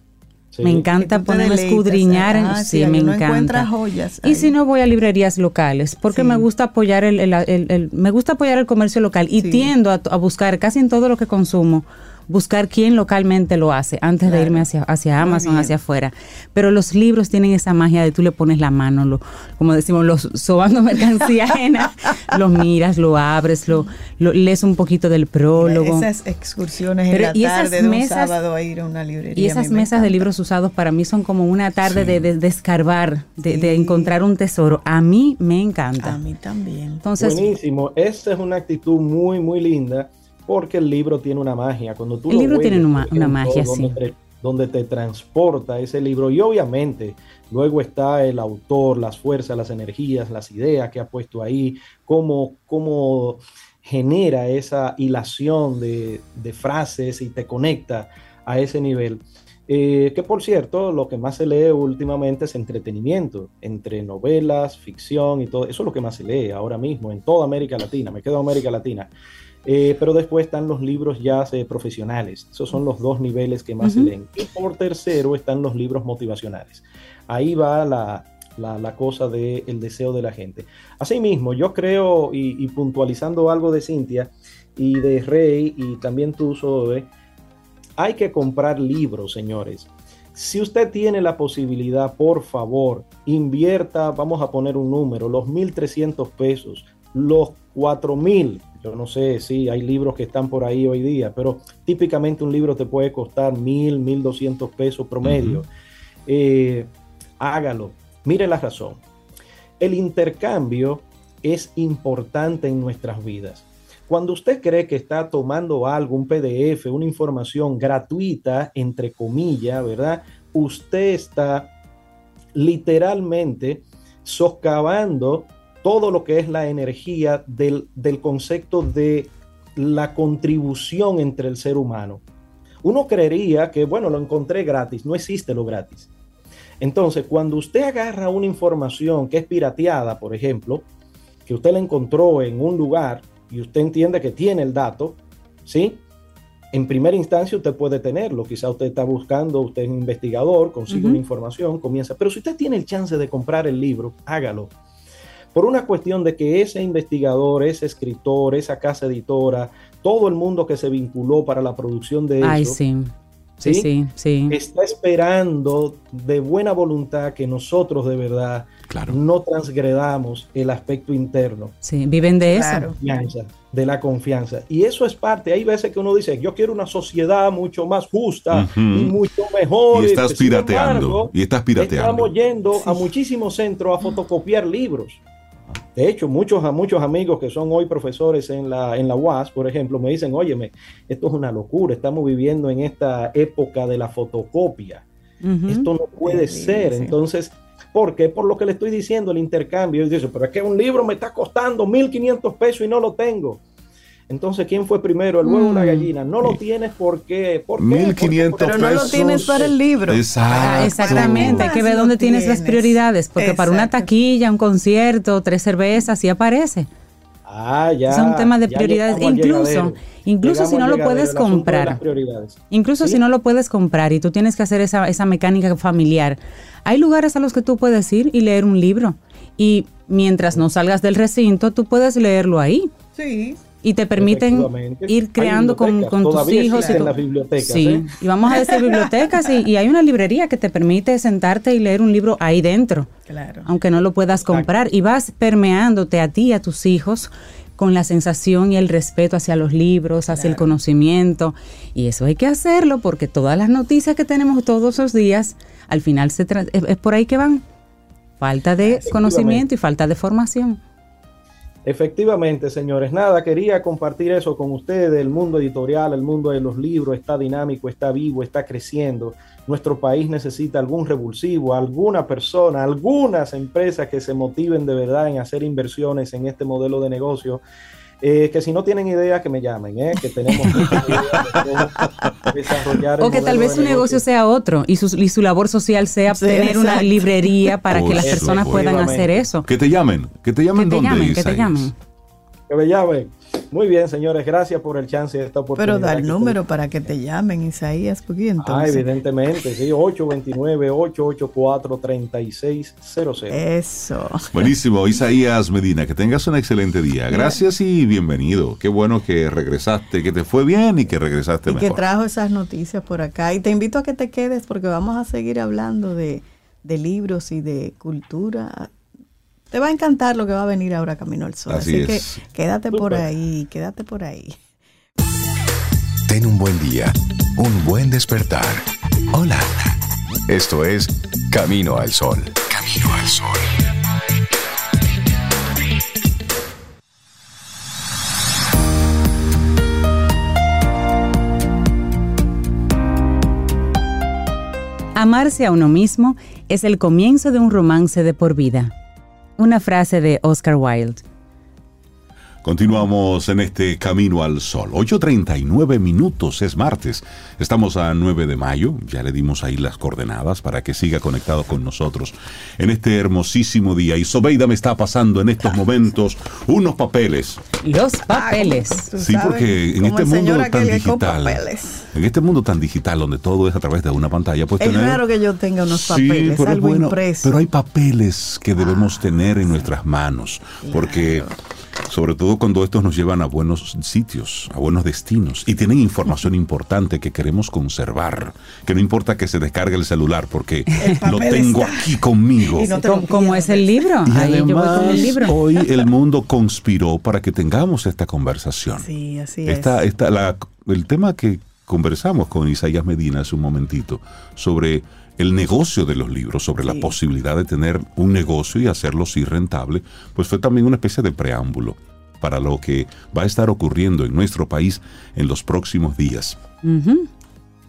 Me encanta ponerme a escudriñar. Ah, sí, me encanta. Joyas y si no voy a librerías locales, porque me gusta apoyar el, me gusta apoyar el comercio local y tiendo a, a, buscar casi en todo lo que consumo buscar quién localmente lo hace antes de irme hacia, hacia Amazon, hacia afuera. Pero los libros tienen esa magia de tú le pones la mano, lo, como decimos, los sobando <laughs> mercancía ajena, lo miras, lo abres, lo, lees un poquito del prólogo. Esas excursiones en la tarde de un sábado a ir a una librería. Y esas mesas de libros usados para mí son como una tarde de, de, escarbar, de, de, encontrar un tesoro. A mí me encanta. A mí también. Entonces, Buenísimo. Esa es una actitud muy, muy linda porque el libro tiene una magia. Cuando tú el libro tiene una, magia, sí. Donde te, transporta ese libro y obviamente luego está el autor, las fuerzas, las energías, las ideas que ha puesto ahí, cómo, cómo genera esa hilación de, frases y te conecta a ese nivel. Eh, que por cierto, lo que más se lee últimamente es entretenimiento, entre novelas, ficción y todo. Eso es lo que más se lee ahora mismo en toda América Latina. Me quedo en América Latina. Eh, pero después están los libros ya eh, profesionales. Esos son los dos niveles que más se leen. Y por tercero están los libros motivacionales. Ahí va la, la, cosa del deseo de la gente. Asimismo, yo creo, y, puntualizando algo de Cintia y de Rey y también tú, Zoe, hay que comprar libros, señores. Si usted tiene la posibilidad, por favor, invierta, vamos a poner un número, los 1.300 pesos, los 4.000 yo no sé si hay libros que están por ahí hoy día, pero típicamente un libro te puede costar mil, mil doscientos pesos promedio. Eh, hágalo. Mire la razón. El intercambio es importante en nuestras vidas. Cuando usted cree que está tomando algo, un PDF, una información gratuita, entre comillas, ¿verdad? Usted está literalmente socavando todo lo que es la energía del, concepto de la contribución entre el ser humano. Uno creería que, bueno, lo encontré gratis, no existe lo gratis. Entonces, cuando usted agarra una información que es pirateada, por ejemplo, que usted la encontró en un lugar y usted entiende que tiene el dato, ¿sí? En primera instancia usted puede tenerlo, quizá usted está buscando, usted es un investigador, consigue una información, comienza, pero si usted tiene el chance de comprar el libro, hágalo. Por una cuestión de que ese investigador, ese escritor, esa casa editora, todo el mundo que se vinculó para la producción de Ay, eso, sí. Sí, ¿sí? sí, sí. está esperando de buena voluntad que nosotros de verdad Claro. no transgredamos el aspecto interno Sí, viven de eso. Claro. confianza, de la confianza. Y eso es parte, hay veces que uno dice, yo quiero una sociedad mucho más justa y mucho mejor. Y estás Sin pirateando. embargo, y estás pirateando. Estamos yendo a muchísimos centros a fotocopiar libros. De hecho, muchos, a muchos amigos que son hoy profesores en la, en la UAS, por ejemplo, me dicen, óyeme, esto es una locura, estamos viviendo en esta época de la fotocopia. Esto no puede ser. sí. Entonces, ¿por qué? Por lo que le estoy diciendo, el intercambio. Y dice, pero es que un libro me está costando 1.500 pesos y no lo tengo. Entonces, ¿quién fue primero, el huevo o la Mm. gallina? No lo tienes porque... ¿por qué? 1.500 Porque- Pero no lo tienes para el libro. Exacto. Ah, exactamente, hay que ver dónde tienes las prioridades, porque para una taquilla, un concierto, tres cervezas, sí aparece. Ah, ya. Es un tema de prioridades. Incluso, incluso Llegamos si no lo puedes comprar. las prioridades. Incluso Sí. si no lo puedes comprar y tú tienes que hacer esa, esa mecánica familiar, hay lugares a los que tú puedes ir y leer un libro. Y mientras no salgas del recinto, tú puedes leerlo ahí. Sí. Y te permiten ir creando con, con tus hijos. existen tu- las bibliotecas, sí, ¿eh? y vamos a decir bibliotecas y, y hay una librería que te permite sentarte y leer un libro ahí dentro, Claro. aunque no lo puedas comprar. Y vas permeándote a ti y a tus hijos con la sensación y el respeto hacia los libros, hacia el conocimiento. Y eso hay que hacerlo porque todas las noticias que tenemos todos los días, al final se tra- es, es por ahí que van. Falta de conocimiento y falta de formación. Efectivamente, señores. Nada, quería compartir eso con ustedes. El mundo editorial, el mundo de los libros está dinámico, está vivo, está creciendo. Nuestro país necesita algún revulsivo, alguna persona, algunas empresas que se motiven de verdad en hacer inversiones en este modelo de negocio. Eh, que si no tienen idea, que me llamen, eh, que tenemos muchas ideas de cómo desarrollar O que tal vez su negocio sea otro y su, y su labor social sea Sí, tener una librería para que las personas puedan hacer eso. Que te llamen. Que te llamen Que te donde llamen, que te llamen. Que me llamen. Muy bien, señores, gracias por el chance de esta oportunidad. Pero da el número para que te llamen, Isaías, porque Ah, entonces. evidentemente, sí, 829-884-3600. Eso. Buenísimo, Isaías Medina, que tengas un excelente día. Gracias y bienvenido. Qué bueno que regresaste, que te fue bien y que regresaste Y que trajo esas noticias por acá. Y te invito a que te quedes porque vamos a seguir hablando de, de libros y de cultura. Te va a encantar lo que va a venir ahora Camino al Sol. Así Así, es. que quédate por ahí, quédate por ahí. Ten un buen día, un buen despertar. Hola. Esto es Camino al Sol. Camino al Sol. Amarse a uno mismo es el comienzo de un romance de por vida. Una frase de Oscar Wilde. Continuamos en este Camino al Sol. 8.39 minutos, es martes. Estamos a 9 de mayo, ya le dimos ahí las coordenadas para que siga conectado con nosotros en este hermosísimo día. Y Sobeida me está pasando en estos momentos unos papeles. Los papeles. Tú Sí, porque en como este mundo tan digital, papeles. En este mundo tan digital donde todo es a través de una pantalla, pues Es tener- raro que yo tenga unos Sí, papeles, pero es algo bueno, impreso. Pero hay papeles que debemos tener en nuestras manos, porque sobre todo cuando estos nos llevan a buenos sitios, a buenos destinos, y tienen información importante que queremos conservar, que no importa que se descargue el celular, porque lo papel tengo está. aquí conmigo. <laughs> No te lo Como, como es el libro. Y Ahí yo voy además, con el libro. hoy <laughs> el mundo conspiró para que tengamos esta conversación. Sí, así Esta, es. esta- la- el tema que conversamos con Isaías Medina hace un momentito sobre el negocio de los libros, sobre la posibilidad de tener un negocio y hacerlo sí rentable, pues fue también una especie de preámbulo para lo que va a estar ocurriendo en nuestro país en los próximos días.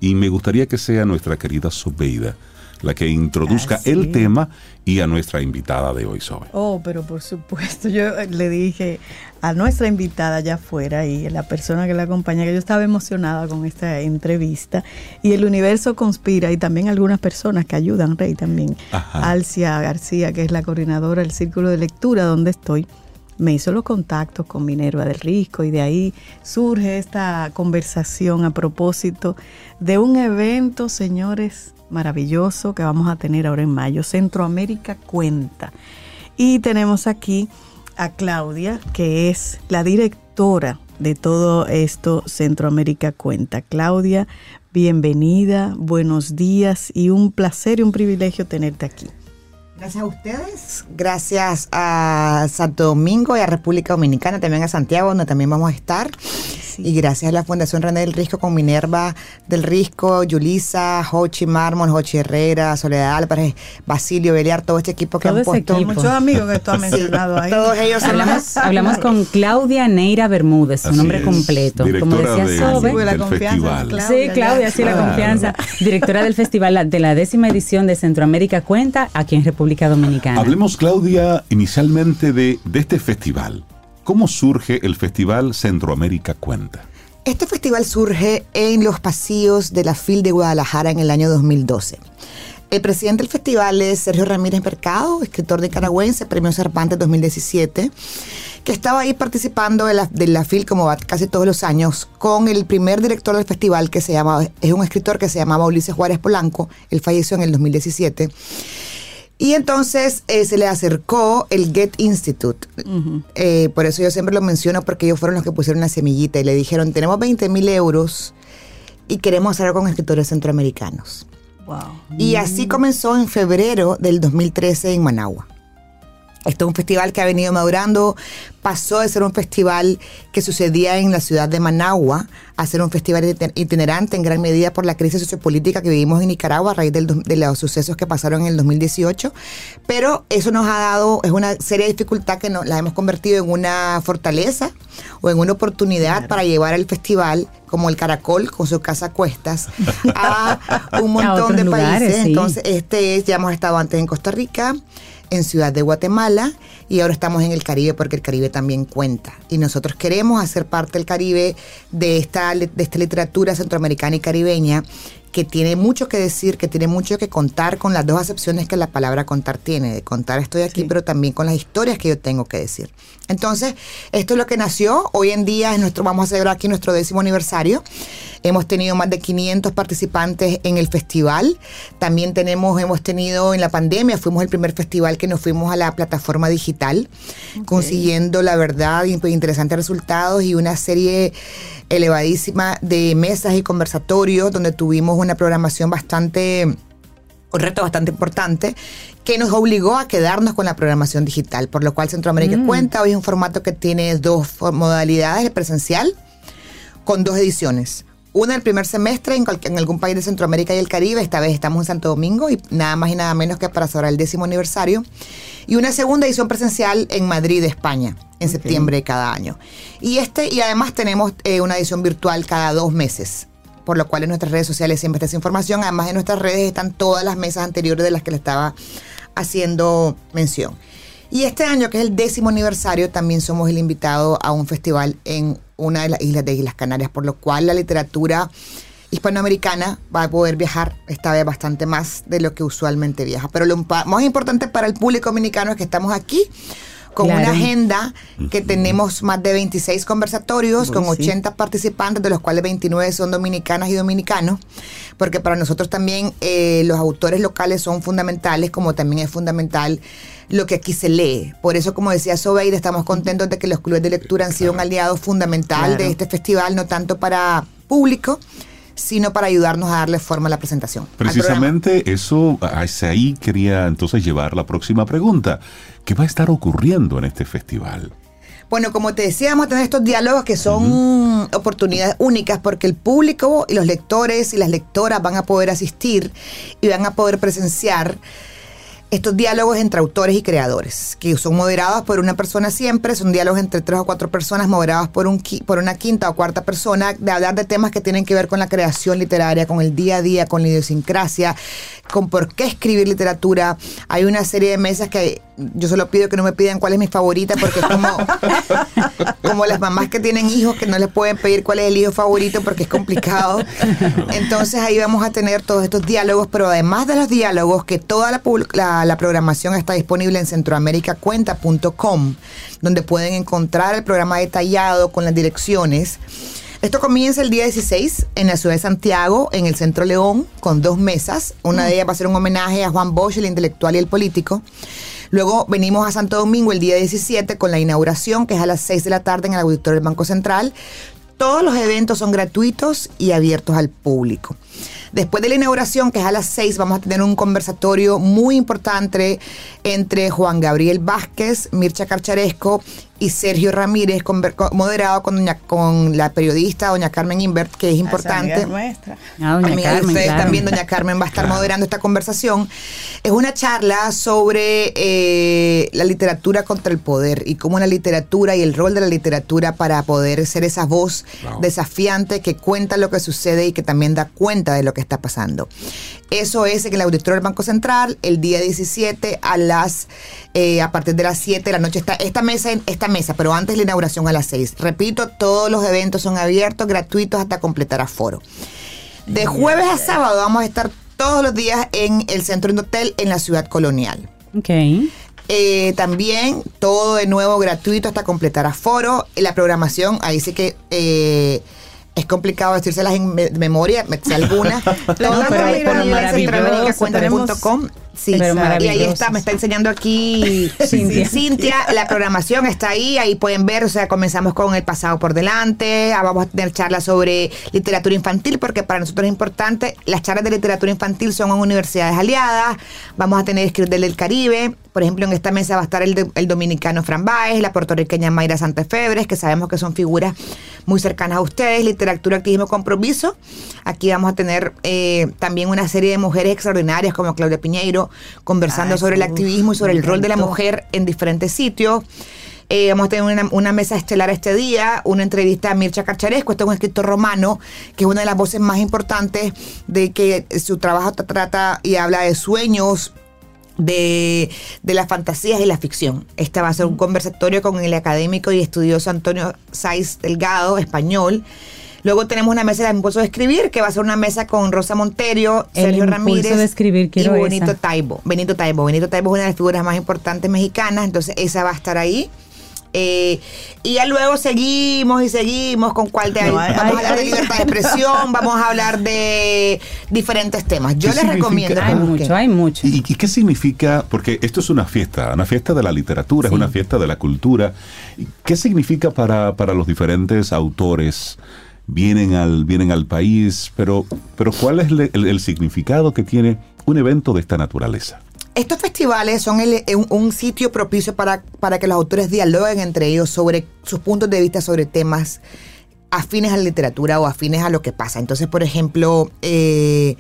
Y me gustaría que sea nuestra querida Sobeida la que introduzca Así el tema y a nuestra invitada de hoy, Sobe. Oh, pero por supuesto, yo le dije a nuestra invitada allá afuera y a la persona que la acompaña que yo estaba emocionada con esta entrevista y el universo conspira y también algunas personas que ayudan, Rey también, Ajá. Alcia García, que es la coordinadora del Círculo de Lectura donde estoy, me hizo los contactos con Minerva del Risco y de ahí surge esta conversación a propósito de un evento, señores, maravilloso que vamos a tener ahora en mayo, Centroamérica Cuenta. Y tenemos aquí a Claudia, que es la directora de todo esto Centroamérica Cuenta. Claudia, bienvenida, buenos días y un placer y un privilegio tenerte aquí. Gracias a ustedes, gracias a Santo Domingo y a República Dominicana, también a Santiago, donde también vamos a estar. Y gracias a la Fundación René del Risco con Minerva del Risco, Yulisa, Jochi Mármol, Jochi Herrera, Soledad Álvarez, Basilio Beliar, todo este equipo que Todo han puesto. equipo. Muchos amigos que tú has <laughs> mencionado ahí. Todos ellos Hablamos, hablamos con Claudia Neira Bermúdez, su Así nombre es, completo. Como directora decía de- Sobe. La confianza. Claudia, Sí, Claudia, sí, la confianza. Directora del festival de la décima edición de Centroamérica Cuenta aquí en República Dominicana. Hablemos, Claudia, inicialmente de, de este festival. ¿Cómo surge el Festival Centroamérica Cuenta? Este festival surge en los pasillos de la FIL de Guadalajara en el año 2012. El presidente del festival es Sergio Ramírez Mercado, escritor nicaragüense, premio Cervantes 2017, que estaba ahí participando de la, de la FIL como casi todos los años, con el primer director del festival que se llama, es un escritor que se llamaba Ulises Juárez Polanco, él falleció en el 2017. Y entonces eh, se le acercó el Get Institute. Eh, por eso yo siempre lo menciono porque ellos fueron los que pusieron la semillita y le dijeron, tenemos 20 mil euros y queremos hacer algo con escritores centroamericanos. Wow. Y así comenzó en febrero del 2013 en Managua. Esto es un festival que ha venido madurando, pasó de ser un festival que sucedía en la ciudad de Managua a ser un festival iti- itinerante en gran medida por la crisis sociopolítica que vivimos en Nicaragua a raíz del de los sucesos que pasaron en el 2018. Pero eso nos ha dado, es una seria dificultad que nos, la hemos convertido en una fortaleza o en una oportunidad para llevar el festival como el Caracol con su casa a cuestas a <laughs> un montón de lugares, países. sí. Entonces, este es, ya hemos estado antes en Costa Rica, en Ciudad de Guatemala y ahora estamos en el Caribe porque el Caribe también cuenta. Y nosotros queremos hacer parte del Caribe de esta, de esta literatura centroamericana y caribeña que tiene mucho que decir, que tiene mucho que contar con las dos acepciones que la palabra contar tiene. De contar estoy aquí, pero también con las historias que yo tengo que decir. Entonces, esto es lo que nació. Hoy en día es nuestro, vamos a celebrar aquí nuestro décimo aniversario. Hemos tenido más de 500 participantes en el festival. También tenemos, hemos tenido en la pandemia, fuimos el primer festival que nos fuimos a la plataforma digital, consiguiendo la verdad interesantes resultados y una serie elevadísima de mesas y conversatorios donde tuvimos una programación bastante un reto bastante importante que nos obligó a quedarnos con la programación digital, por lo cual Centroamérica cuenta. Hoy es un formato que tiene dos modalidades, el presencial, con dos ediciones. Una el primer semestre en, cualquier- en algún país de Centroamérica y el Caribe, esta vez estamos en Santo Domingo y nada más y nada menos que para celebrar el décimo aniversario. Y una segunda edición presencial en Madrid, España, en septiembre de cada año. Y este y además tenemos eh, una edición virtual cada dos meses por lo cual en nuestras redes sociales siempre está esa información. Además, en nuestras redes están todas las mesas anteriores de las que le estaba haciendo mención. Y este año, que es el décimo aniversario, también somos el invitado a un festival en una de las islas de Islas Canarias, por lo cual la literatura hispanoamericana va a poder viajar esta vez bastante más de lo que usualmente viaja. Pero lo más importante para el público dominicano es que estamos aquí con Claro. una agenda que tenemos más de 26 conversatorios con 80 participantes, de los cuales 29 son dominicanas y dominicanos, porque para nosotros también eh, los autores locales son fundamentales, como también es fundamental lo que aquí se lee. Por eso, como decía Sobeida, estamos contentos de que los clubes de lectura han sido un aliado fundamental de este festival, no tanto para público, sino para ayudarnos a darle forma a la presentación. Precisamente eso, hacia ahí quería entonces llevar la próxima pregunta. ¿Qué va a estar ocurriendo en este festival? Bueno, como te decía, vamos a tener estos diálogos que son oportunidades únicas porque el público y los lectores y las lectoras van a poder asistir y van a poder presenciar estos diálogos entre autores y creadores, que son moderados por una persona siempre, son diálogos entre tres o cuatro personas moderados por, un, por una quinta o cuarta persona, de hablar de temas que tienen que ver con la creación literaria, con el día a día, con la idiosincrasia, con por qué escribir literatura. Hay una serie de mesas que yo solo pido que no me pidan cuál es mi favorita, porque es como, <laughs> como las mamás que tienen hijos que no les pueden pedir cuál es el hijo favorito porque es complicado. Entonces ahí vamos a tener todos estos diálogos, pero además de los diálogos, que toda la, la, la programación está disponible en centroamericacuenta.com, donde pueden encontrar el programa detallado con las direcciones. Esto comienza el día 16 en la ciudad de Santiago, en el Centro León, con dos mesas. Una de ellas va a ser un homenaje a Juan Bosch, el intelectual y el político. Luego venimos a Santo Domingo el día 17 con la inauguración, que es a las 6 de la tarde en el auditorio del Banco Central. Todos los eventos son gratuitos y abiertos al público. Después de la inauguración, que es a las 6, vamos a tener un conversatorio muy importante entre Juan Gabriel Vázquez, Mircha Carcharesco y Sergio Ramírez, moderado con, doña- con la periodista doña Carmen Invert, que es importante. Amiga nuestra. Ah, doña Amiga de Carmen, ustedes claro. también, doña Carmen va a estar moderando esta conversación. Es una charla sobre eh, la literatura contra el poder y cómo la literatura y el rol de la literatura para poder ser esa voz Wow. desafiante que cuenta lo que sucede y que también da cuenta de lo que está pasando. Eso es en el auditorio del Banco Central el día 17 a las eh, a partir de las 7 de la noche está esta mesa esta mesa, pero antes la inauguración a las 6. Repito, todos los eventos son abiertos, gratuitos hasta completar aforo. De jueves a sábado vamos a estar todos los días en el Centro Indotel en la ciudad colonial. Ok. Eh, también todo de nuevo gratuito hasta completar aforo. La programación, ahí sí que eh, es complicado decírselas en me- memoria, me sé algunas. <laughs> Todas pero- disponibles en maravilloso, centroamericacuentas.com. Sí, Pero y ahí está, me está enseñando aquí <laughs> Cintia. Cintia. La programación está ahí, ahí pueden ver, o sea, comenzamos con el pasado por delante, ah, vamos a tener charlas sobre literatura infantil, porque para nosotros es importante, las charlas de literatura infantil son en universidades aliadas, vamos a tener escritor del Caribe, por ejemplo, en esta mesa va a estar el, de- el dominicano Fran Baez, la puertorriqueña Mayra Santefebres, que sabemos que son figuras muy cercanas a ustedes, literatura, activismo, compromiso. Aquí vamos a tener eh, también una serie de mujeres extraordinarias como Claudia Piñeiro, conversando Ay, sobre el activismo y sobre el rol de la mujer en diferentes sitios. Eh, vamos a tener una, una mesa estelar este día, una entrevista a Mircha Carcharesco, este es un escritor romano, que es una de las voces más importantes de que su trabajo tra- trata y habla de sueños, de, de las fantasías y la ficción. Este va a ser un conversatorio con el académico y estudioso Antonio Saiz Delgado, español. Luego tenemos una mesa de impulso de escribir, que va a ser una mesa con Rosa Monterio, El Sergio impulso Ramírez de escribir, quiero y Benito esa. Taibo. Benito Taibo. Benito Taibo es una de las figuras más importantes mexicanas, entonces esa va a estar ahí. Eh, y ya luego seguimos y seguimos con cuál de No, hay- vamos a hablar de libertad de expresión, <laughs> vamos a hablar de diferentes temas. Yo ¿Qué les recomiendo Hay mucho, hay mucho. ¿Y, y qué significa? Porque esto es una fiesta, una fiesta de la literatura, Sí. es una fiesta de la cultura. ¿Y ¿Qué significa para, para los diferentes autores? Vienen al, vienen al país, pero, pero ¿cuál es le- el, el significado que tiene un evento de esta naturaleza? Estos festivales son el- un, un sitio propicio para, para que los autores dialoguen entre ellos sobre sus puntos de vista sobre temas afines a la literatura o afines a lo que pasa. Entonces, por ejemplo, eh,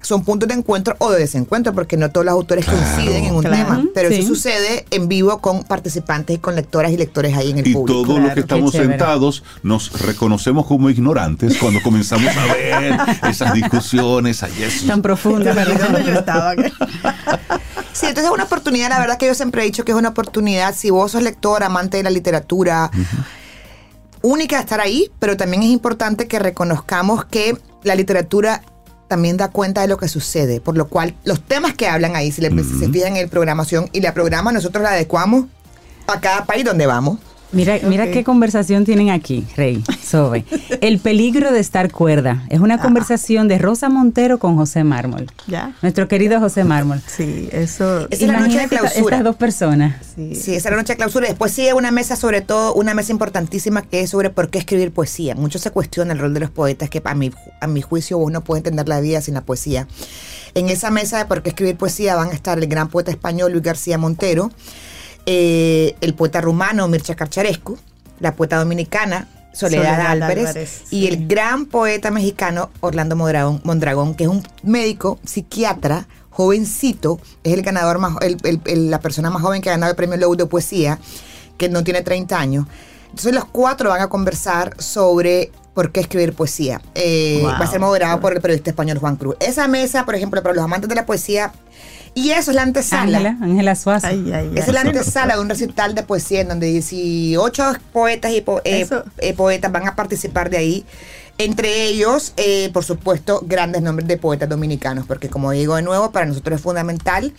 son puntos de encuentro o de desencuentro, porque no todos los autores Claro. coinciden en un Claro. tema. Pero Sí. eso sucede en vivo con participantes y con lectoras y lectores ahí en el Y público. todos los que estamos sentados nos reconocemos como ignorantes cuando comenzamos a ver esas discusiones, ay, eso. Tan profunda, ¿Dónde ¿verdad? yo estaba? <laughs> Sí, entonces es una oportunidad, la verdad que yo siempre he dicho que es una oportunidad, si vos sos lector, amante de la literatura, única de estar ahí, pero también es importante que reconozcamos que la literatura también da cuenta de lo que sucede, por lo cual los temas que hablan ahí, si le, se fijan en la programación y la programa, nosotros la adecuamos a cada país donde vamos. Mira, mira Ok. qué conversación tienen aquí, Rey, sobre <laughs> el peligro de estar cuerda. Es una conversación de Rosa Montero con José Mármol. ¿Ya? Nuestro querido José Mármol. Sí, eso. Esa es la noche de clausura. estas dos personas. Sí. Sí, esa es la noche de clausura. Después sigue una mesa, sobre todo, una mesa importantísima que es sobre por qué escribir poesía. Mucho se cuestiona el rol de los poetas, que a mi, a mi juicio uno puede entender la vida sin la poesía. En esa mesa de por qué escribir poesía van a estar el gran poeta español Luis García Montero, eh, el poeta rumano Mircea Carcharescu, la poeta dominicana Soledad, Soledad Álvarez, Álvarez, y sí. el gran poeta mexicano Orlando Mondragón, Mondragón, que es un médico psiquiatra jovencito, es el ganador más, el- el- el- la persona más joven que ha ganado el premio Lowe de poesía, que no tiene 30 años. Entonces los cuatro van a conversar sobre ¿Por qué escribir poesía? Eh, Wow. Va a ser moderado por el periodista español Juan Cruz. Esa mesa, por ejemplo, para los amantes de la poesía, y eso es la antesala. Ángela, Ángela Suaza. Ay, ay, Esa ay. es la antesala de un recital de poesía en donde 18 poetas y po- eh, eh, poetas van a participar de ahí. Entre ellos, eh, por supuesto, grandes nombres de poetas dominicanos, porque como digo de nuevo, para nosotros es fundamental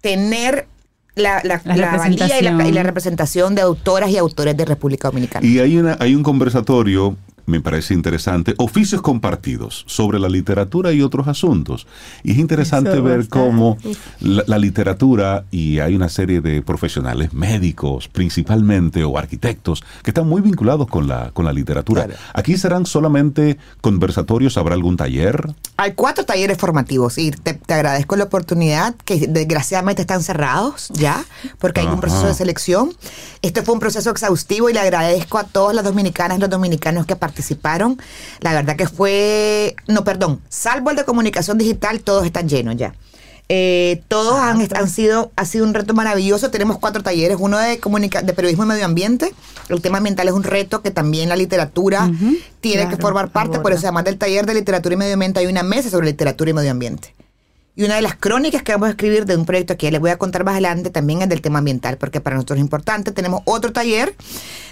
tener la, la, La la valía y la, representación. y la representación de autoras y autores de República Dominicana. Y hay, una, hay un conversatorio, me parece interesante, oficios compartidos sobre la literatura y otros asuntos. Y es interesante Eso ver cómo la, la literatura, y hay una serie de profesionales, médicos principalmente, o arquitectos, que están muy vinculados con la, con la literatura. Claro. Aquí serán solamente conversatorios, habrá algún taller. Hay cuatro talleres formativos y te, te agradezco la oportunidad que desgraciadamente están cerrados ya porque hay un proceso de selección. Este fue un proceso exhaustivo y le agradezco a todas las dominicanas y los dominicanos que participaron. La verdad que fue, no, perdón, salvo el de comunicación digital, todos están llenos ya. Eh, todos han, han sido, ha sido un reto maravilloso. Tenemos cuatro talleres, uno de, comunica de periodismo y medio ambiente. El tema ambiental es un reto que también la literatura tiene que formar parte, por eso además del taller de literatura y medio ambiente hay una mesa sobre literatura y medio ambiente. Y una de las crónicas que vamos a escribir de un proyecto que les voy a contar más adelante también es del tema ambiental, porque para nosotros es importante. Tenemos otro taller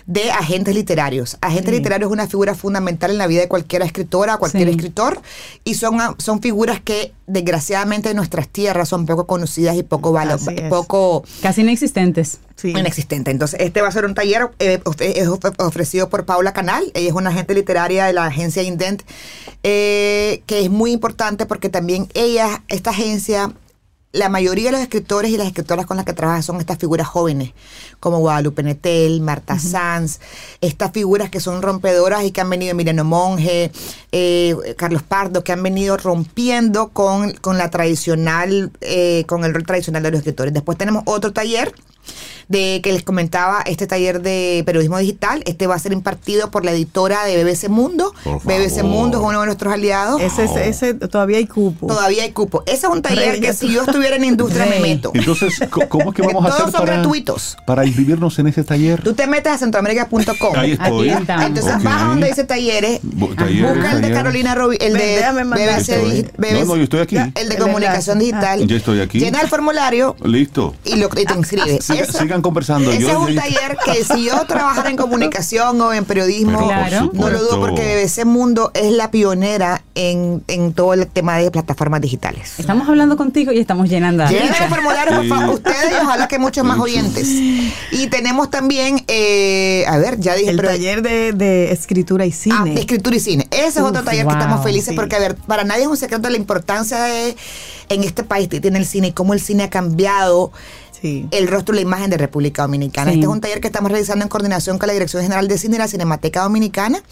de agentes literarios. Agentes Sí. literarios es una figura fundamental en la vida de cualquier escritora, cualquier Sí. escritor, y son, ah, son figuras que desgraciadamente en nuestras tierras son poco conocidas y poco, valo- poco Casi inexistentes. Sí. inexistente. Entonces, este va a ser un taller eh, es of- ofrecido por Paula Canal. Ella es una agente literaria de la agencia Indent, eh, que es muy importante porque también ella, esta agencia, la mayoría de los escritores y las escritoras con las que trabaja son estas figuras jóvenes, como Guadalupe Netel, Marta Sanz, estas figuras que son rompedoras y que han venido, Emiliano Monge, eh, Carlos Pardo, que han venido rompiendo con, con la tradicional, eh, con el rol tradicional de los escritores. Después tenemos otro taller de que les comentaba este taller de periodismo digital. Este va a ser impartido por la editora de BBC Mundo. BBC. Mundo es uno de nuestros aliados. Ese, ese, ese todavía hay cupo. Todavía hay cupo. Ese es un taller Rey, que si yo estuviera en industria me meto. Entonces, ¿cómo es que vamos a Todos hacer son para, gratuitos. para inscribirnos en ese taller? Tú te metes a centroamérica.com. Ahí estoy. Entonces Ok. vas donde dice talleres. Bu- talleres, Busca el de. Carolina Robi, el de. BBC, BBC No, no, yo estoy aquí. El de comunicación digital. Ya estoy aquí. Llena el formulario Listo. y, lo, y te inscribes. Siga- sigan conversando. Ese Yo- es un yo- taller que si yo trabajara en comunicación o en periodismo, Claro. no lo dudo porque BBC Mundo es la pionera en, en todo el tema de plataformas digitales. Estamos hablando contigo y estamos llenando. Llenen el formulario, por Sí. favor, ustedes y ojalá que muchos más oyentes. Y tenemos también, eh, a ver, ya dije, El pero- taller de, de escritura y cine. Ah, de escritura y cine. Ese es otro taller que estamos felices sí. porque, a ver, para nadie es un secreto la importancia de en este país que tiene el cine y cómo el cine ha cambiado Sí. el rostro y la imagen de República Dominicana. Sí. Este es un taller que estamos realizando en coordinación con la Dirección General de Cine y la Cinemateca Dominicana.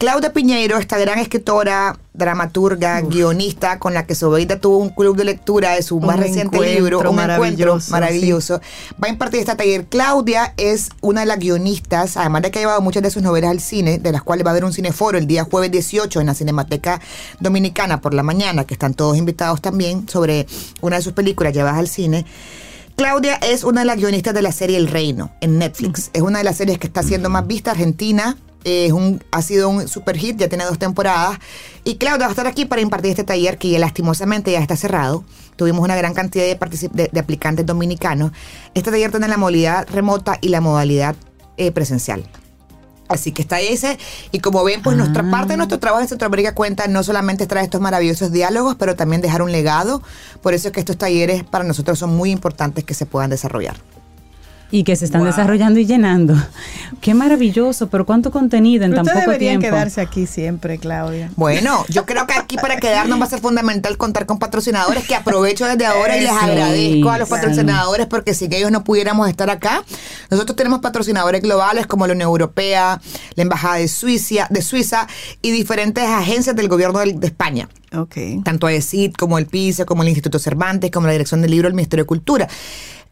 Claudia Piñeiro, esta gran escritora, dramaturga, guionista, con la que Sobeida tuvo un club de lectura de su Un más reciente libro, un encuentro maravilloso, maravilloso. Va a impartir este taller. Claudia es una de las guionistas, además de que ha llevado muchas de sus novelas al cine, de las cuales va a haber un cineforo el día jueves 18 en la Cinemateca Dominicana por la mañana, que están todos invitados también, sobre una de sus películas llevadas al cine. Claudia es una de las guionistas de la serie El Reino en Netflix. Es una de las series que está siendo más vista Argentina. Es un, ha sido un super hit, ya tiene dos temporadas. Y Claudia va a estar aquí para impartir este taller que ya lastimosamente ya está cerrado. Tuvimos una gran cantidad de, de aplicantes dominicanos. Este taller tiene la modalidad remota y la modalidad eh, presencial. Así que está ese. Y como ven, pues nuestra parte de nuestro trabajo en Centroamérica cuenta no solamente traer estos maravillosos diálogos, pero también dejar un legado. Por eso es que estos talleres para nosotros son muy importantes que se puedan desarrollar. Y que se están desarrollando y llenando. Qué maravilloso, pero cuánto contenido en Pero tan Ustedes poco deberían tiempo. quedarse aquí siempre, Claudia. Bueno, yo creo que aquí para quedarnos va a ser fundamental contar con patrocinadores que aprovecho desde ahora y les Sí, agradezco a los patrocinadores porque sin ellos no pudiéramos estar acá. Nosotros tenemos patrocinadores globales como la Unión Europea, la Embajada de Suiza, de Suiza y diferentes agencias del gobierno del- de España. Ok. tanto AECID como el PISA, como el Instituto Cervantes, como la Dirección del Libro del Ministerio de Cultura.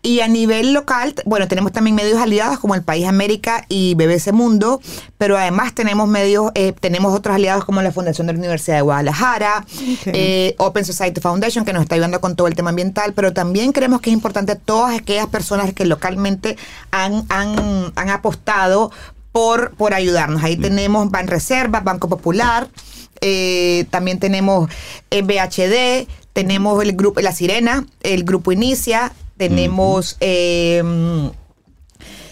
Y a nivel local, bueno, tenemos también medios aliados como el País América y BBC Mundo, pero además tenemos medios, eh, tenemos otros aliados como la Fundación de la Universidad de Guadalajara, eh, Open Society Foundation, que nos está ayudando con todo el tema ambiental, pero también creemos que es importante todas aquellas personas que localmente han, han, han apostado por, por ayudarnos. Ahí tenemos Banreservas, Banco Popular, eh, también tenemos BHD, tenemos el grupo La Sirena, el grupo Inicia, tenemos... eh,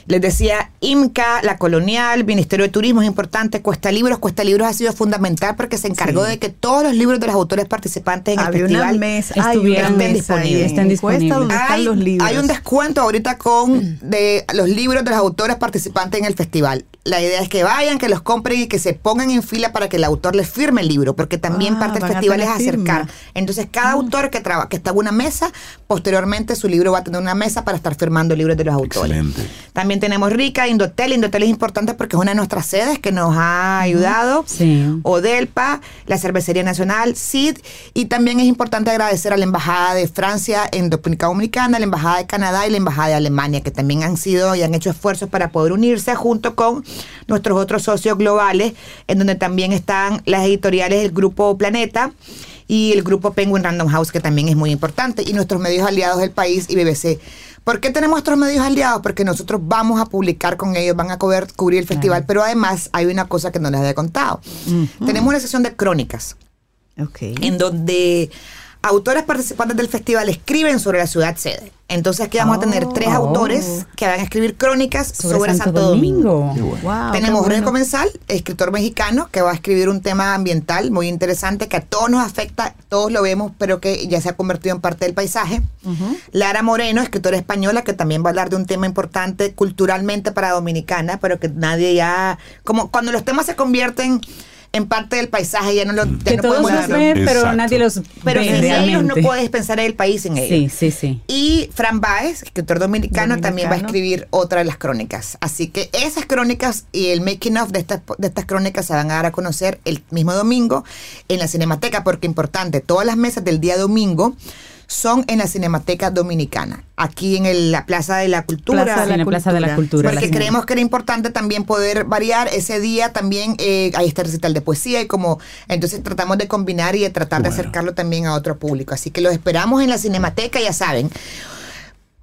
les decía, IMCA, la Colonial, Ministerio de Turismo es importante, Cuesta Libros. Cuesta Libros ha sido fundamental porque se encargó Sí. de que todos los libros de los autores participantes en Había el una festival mesa, estuvieran mesa disponibles. Cuesta disponibles. donde están hay, los libros. hay un descuento ahorita con de los libros de los autores participantes en el festival. La idea es que vayan, que los compren y que se pongan en fila para que el autor les firme el libro, porque también Ah, parte del a festival es firma. acercar. Entonces, cada autor que traba, que está en una mesa, posteriormente su libro va a tener una mesa para estar firmando libros de los autores. Excelente. También tenemos Rica, Indotel. Indotel es importante porque es una de nuestras sedes que nos ha ayudado. Sí. Odelpa, la Cervecería Nacional, CID. Y también es importante agradecer a la Embajada de Francia en República Dominicana, la Embajada de Canadá y la Embajada de Alemania, que también han sido y han hecho esfuerzos para poder unirse junto con nuestros otros socios globales, en donde también están las editoriales del Grupo Planeta y el grupo Penguin Random House, que también es muy importante, y nuestros medios aliados del país y BBC. ¿Por qué tenemos nuestros medios aliados? Porque nosotros vamos a publicar con ellos, van a cubrir, cubrir el festival, pero además hay una cosa que no les había contado. Tenemos una sesión de crónicas, Ok. en donde autores participantes del festival escriben sobre la ciudad sede. Entonces aquí vamos a tener tres Oh. autores que van a escribir crónicas sobre, Sobre, Santo, Domingo. Wow, qué Tenemos bueno. Comensal, escritor mexicano, que va a escribir un tema ambiental muy interesante que a todos nos afecta, todos lo vemos, pero que ya se ha convertido en parte del paisaje. Lara Moreno, escritora española, que también va a hablar de un tema importante culturalmente para Dominicana, pero que nadie ya, como cuando los temas se convierten en parte del paisaje, ya no lo ya Que no todos podemos los ven, pero Exacto. nadie los Pero ve sin ellos realmente. no puedes pensar en el país sin ellos. Sí, sí, sí. Y Fran Baez, escritor dominicano, también va a Dominicano. escribir otra de las crónicas. Así que esas crónicas y el making of de estas, de estas crónicas se van a dar a conocer el mismo domingo en la Cinemateca, porque importante, todas las mesas del día domingo son en la Cinemateca Dominicana, aquí en el- la Plaza de la Cultura. Plaza de la Plaza de la Cultura. Porque la creemos que era importante también poder variar ese día también eh, hay este recital de poesía y como entonces tratamos de combinar y de tratar de acercarlo también a otro público así que los esperamos en la Cinemateca ya saben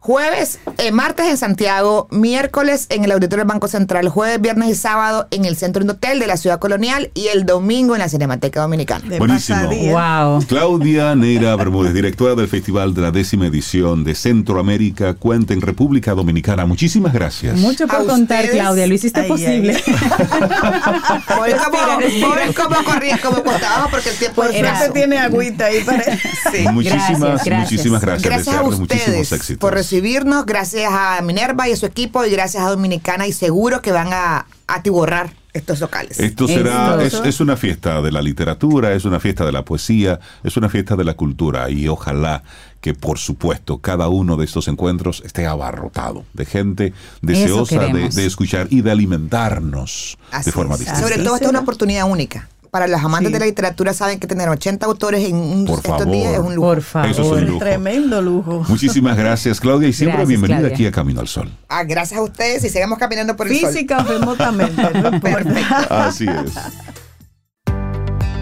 Jueves, eh, martes en Santiago, miércoles en el Auditorio del Banco Central, jueves, viernes y sábado en el Centro Indotel de la Ciudad Colonial y el domingo en la Cinemateca Dominicana. De Buenísimo. pasadía. Wow. Claudia Neira Bermúdez, directora del Festival de la décima edición de Centroamérica Cuenta en República Dominicana. Muchísimas gracias. Mucho por A contar, ustedes. Claudia. Lo hiciste Ay, posible. Eso <laughs> como, por eso como corría, como costaba, porque el tiempo Por es suerte escaso. tiene agüita ahí para... Sí. Muchísimas, Gracias, gracias. muchísimas gracias. Gracias a Desearles muchísimos ustedes éxitos. por recibirnos, gracias a Minerva y a su equipo y gracias a Dominicana y seguro que van a atiborrar estos locales. Esto será, es, es una fiesta de la literatura, es una fiesta de la poesía, es una fiesta de la cultura y ojalá que por supuesto cada uno de estos encuentros esté abarrotado de gente deseosa de, escuchar y de alimentarnos Así de forma distinta. Sobre todo esta es una oportunidad única. Para los amantes Sí. de la literatura saben que tener 80 autores en un, Por estos favor. días es un lujo. Por Eso es favor. un lujo. Tremendo lujo. Muchísimas gracias Claudia y siempre Gracias, bienvenida Claudia. aquí a Camino al Sol. Ah, gracias a ustedes y sigamos caminando por el sol. Física remotamente, no <laughs> importa. Así es.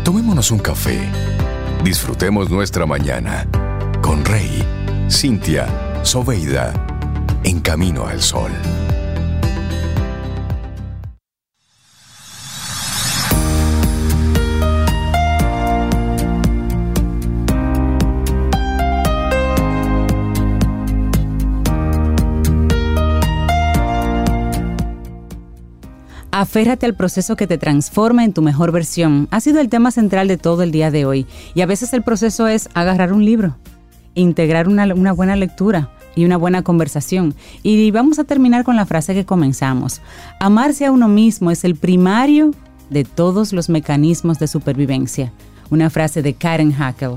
Tomémonos un café. Disfrutemos nuestra mañana con Rey, Cintia, Soveida, en camino al sol. Aférrate al proceso que te transforma en tu mejor versión. Ha sido el tema central de todo el día de hoy. Y a veces el proceso es agarrar un libro, integrar una, buena lectura y una buena conversación. Y vamos a terminar con la frase que comenzamos. Amarse a uno mismo es el primario de todos los mecanismos de supervivencia. Una frase de Karen Hackel.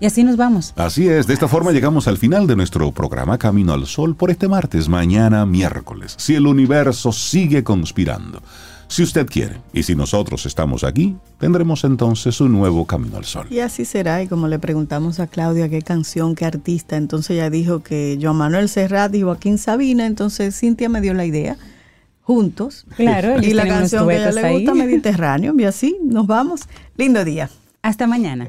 Y así nos vamos. Así es, de esta forma llegamos al final de nuestro programa Camino al Sol por este martes, mañana miércoles, si el universo sigue conspirando. Si usted quiere, y si nosotros estamos aquí, tendremos entonces un nuevo Camino al Sol. Y así será, y como le preguntamos a Claudia qué canción, qué artista, entonces ella dijo que Joan Manuel Serrat y Joaquín Sabina, entonces Cintia me dio la idea, juntos. Claro, y la canción que a ella le gusta, <laughs> Mediterráneo, y así nos vamos. Lindo día. Hasta mañana.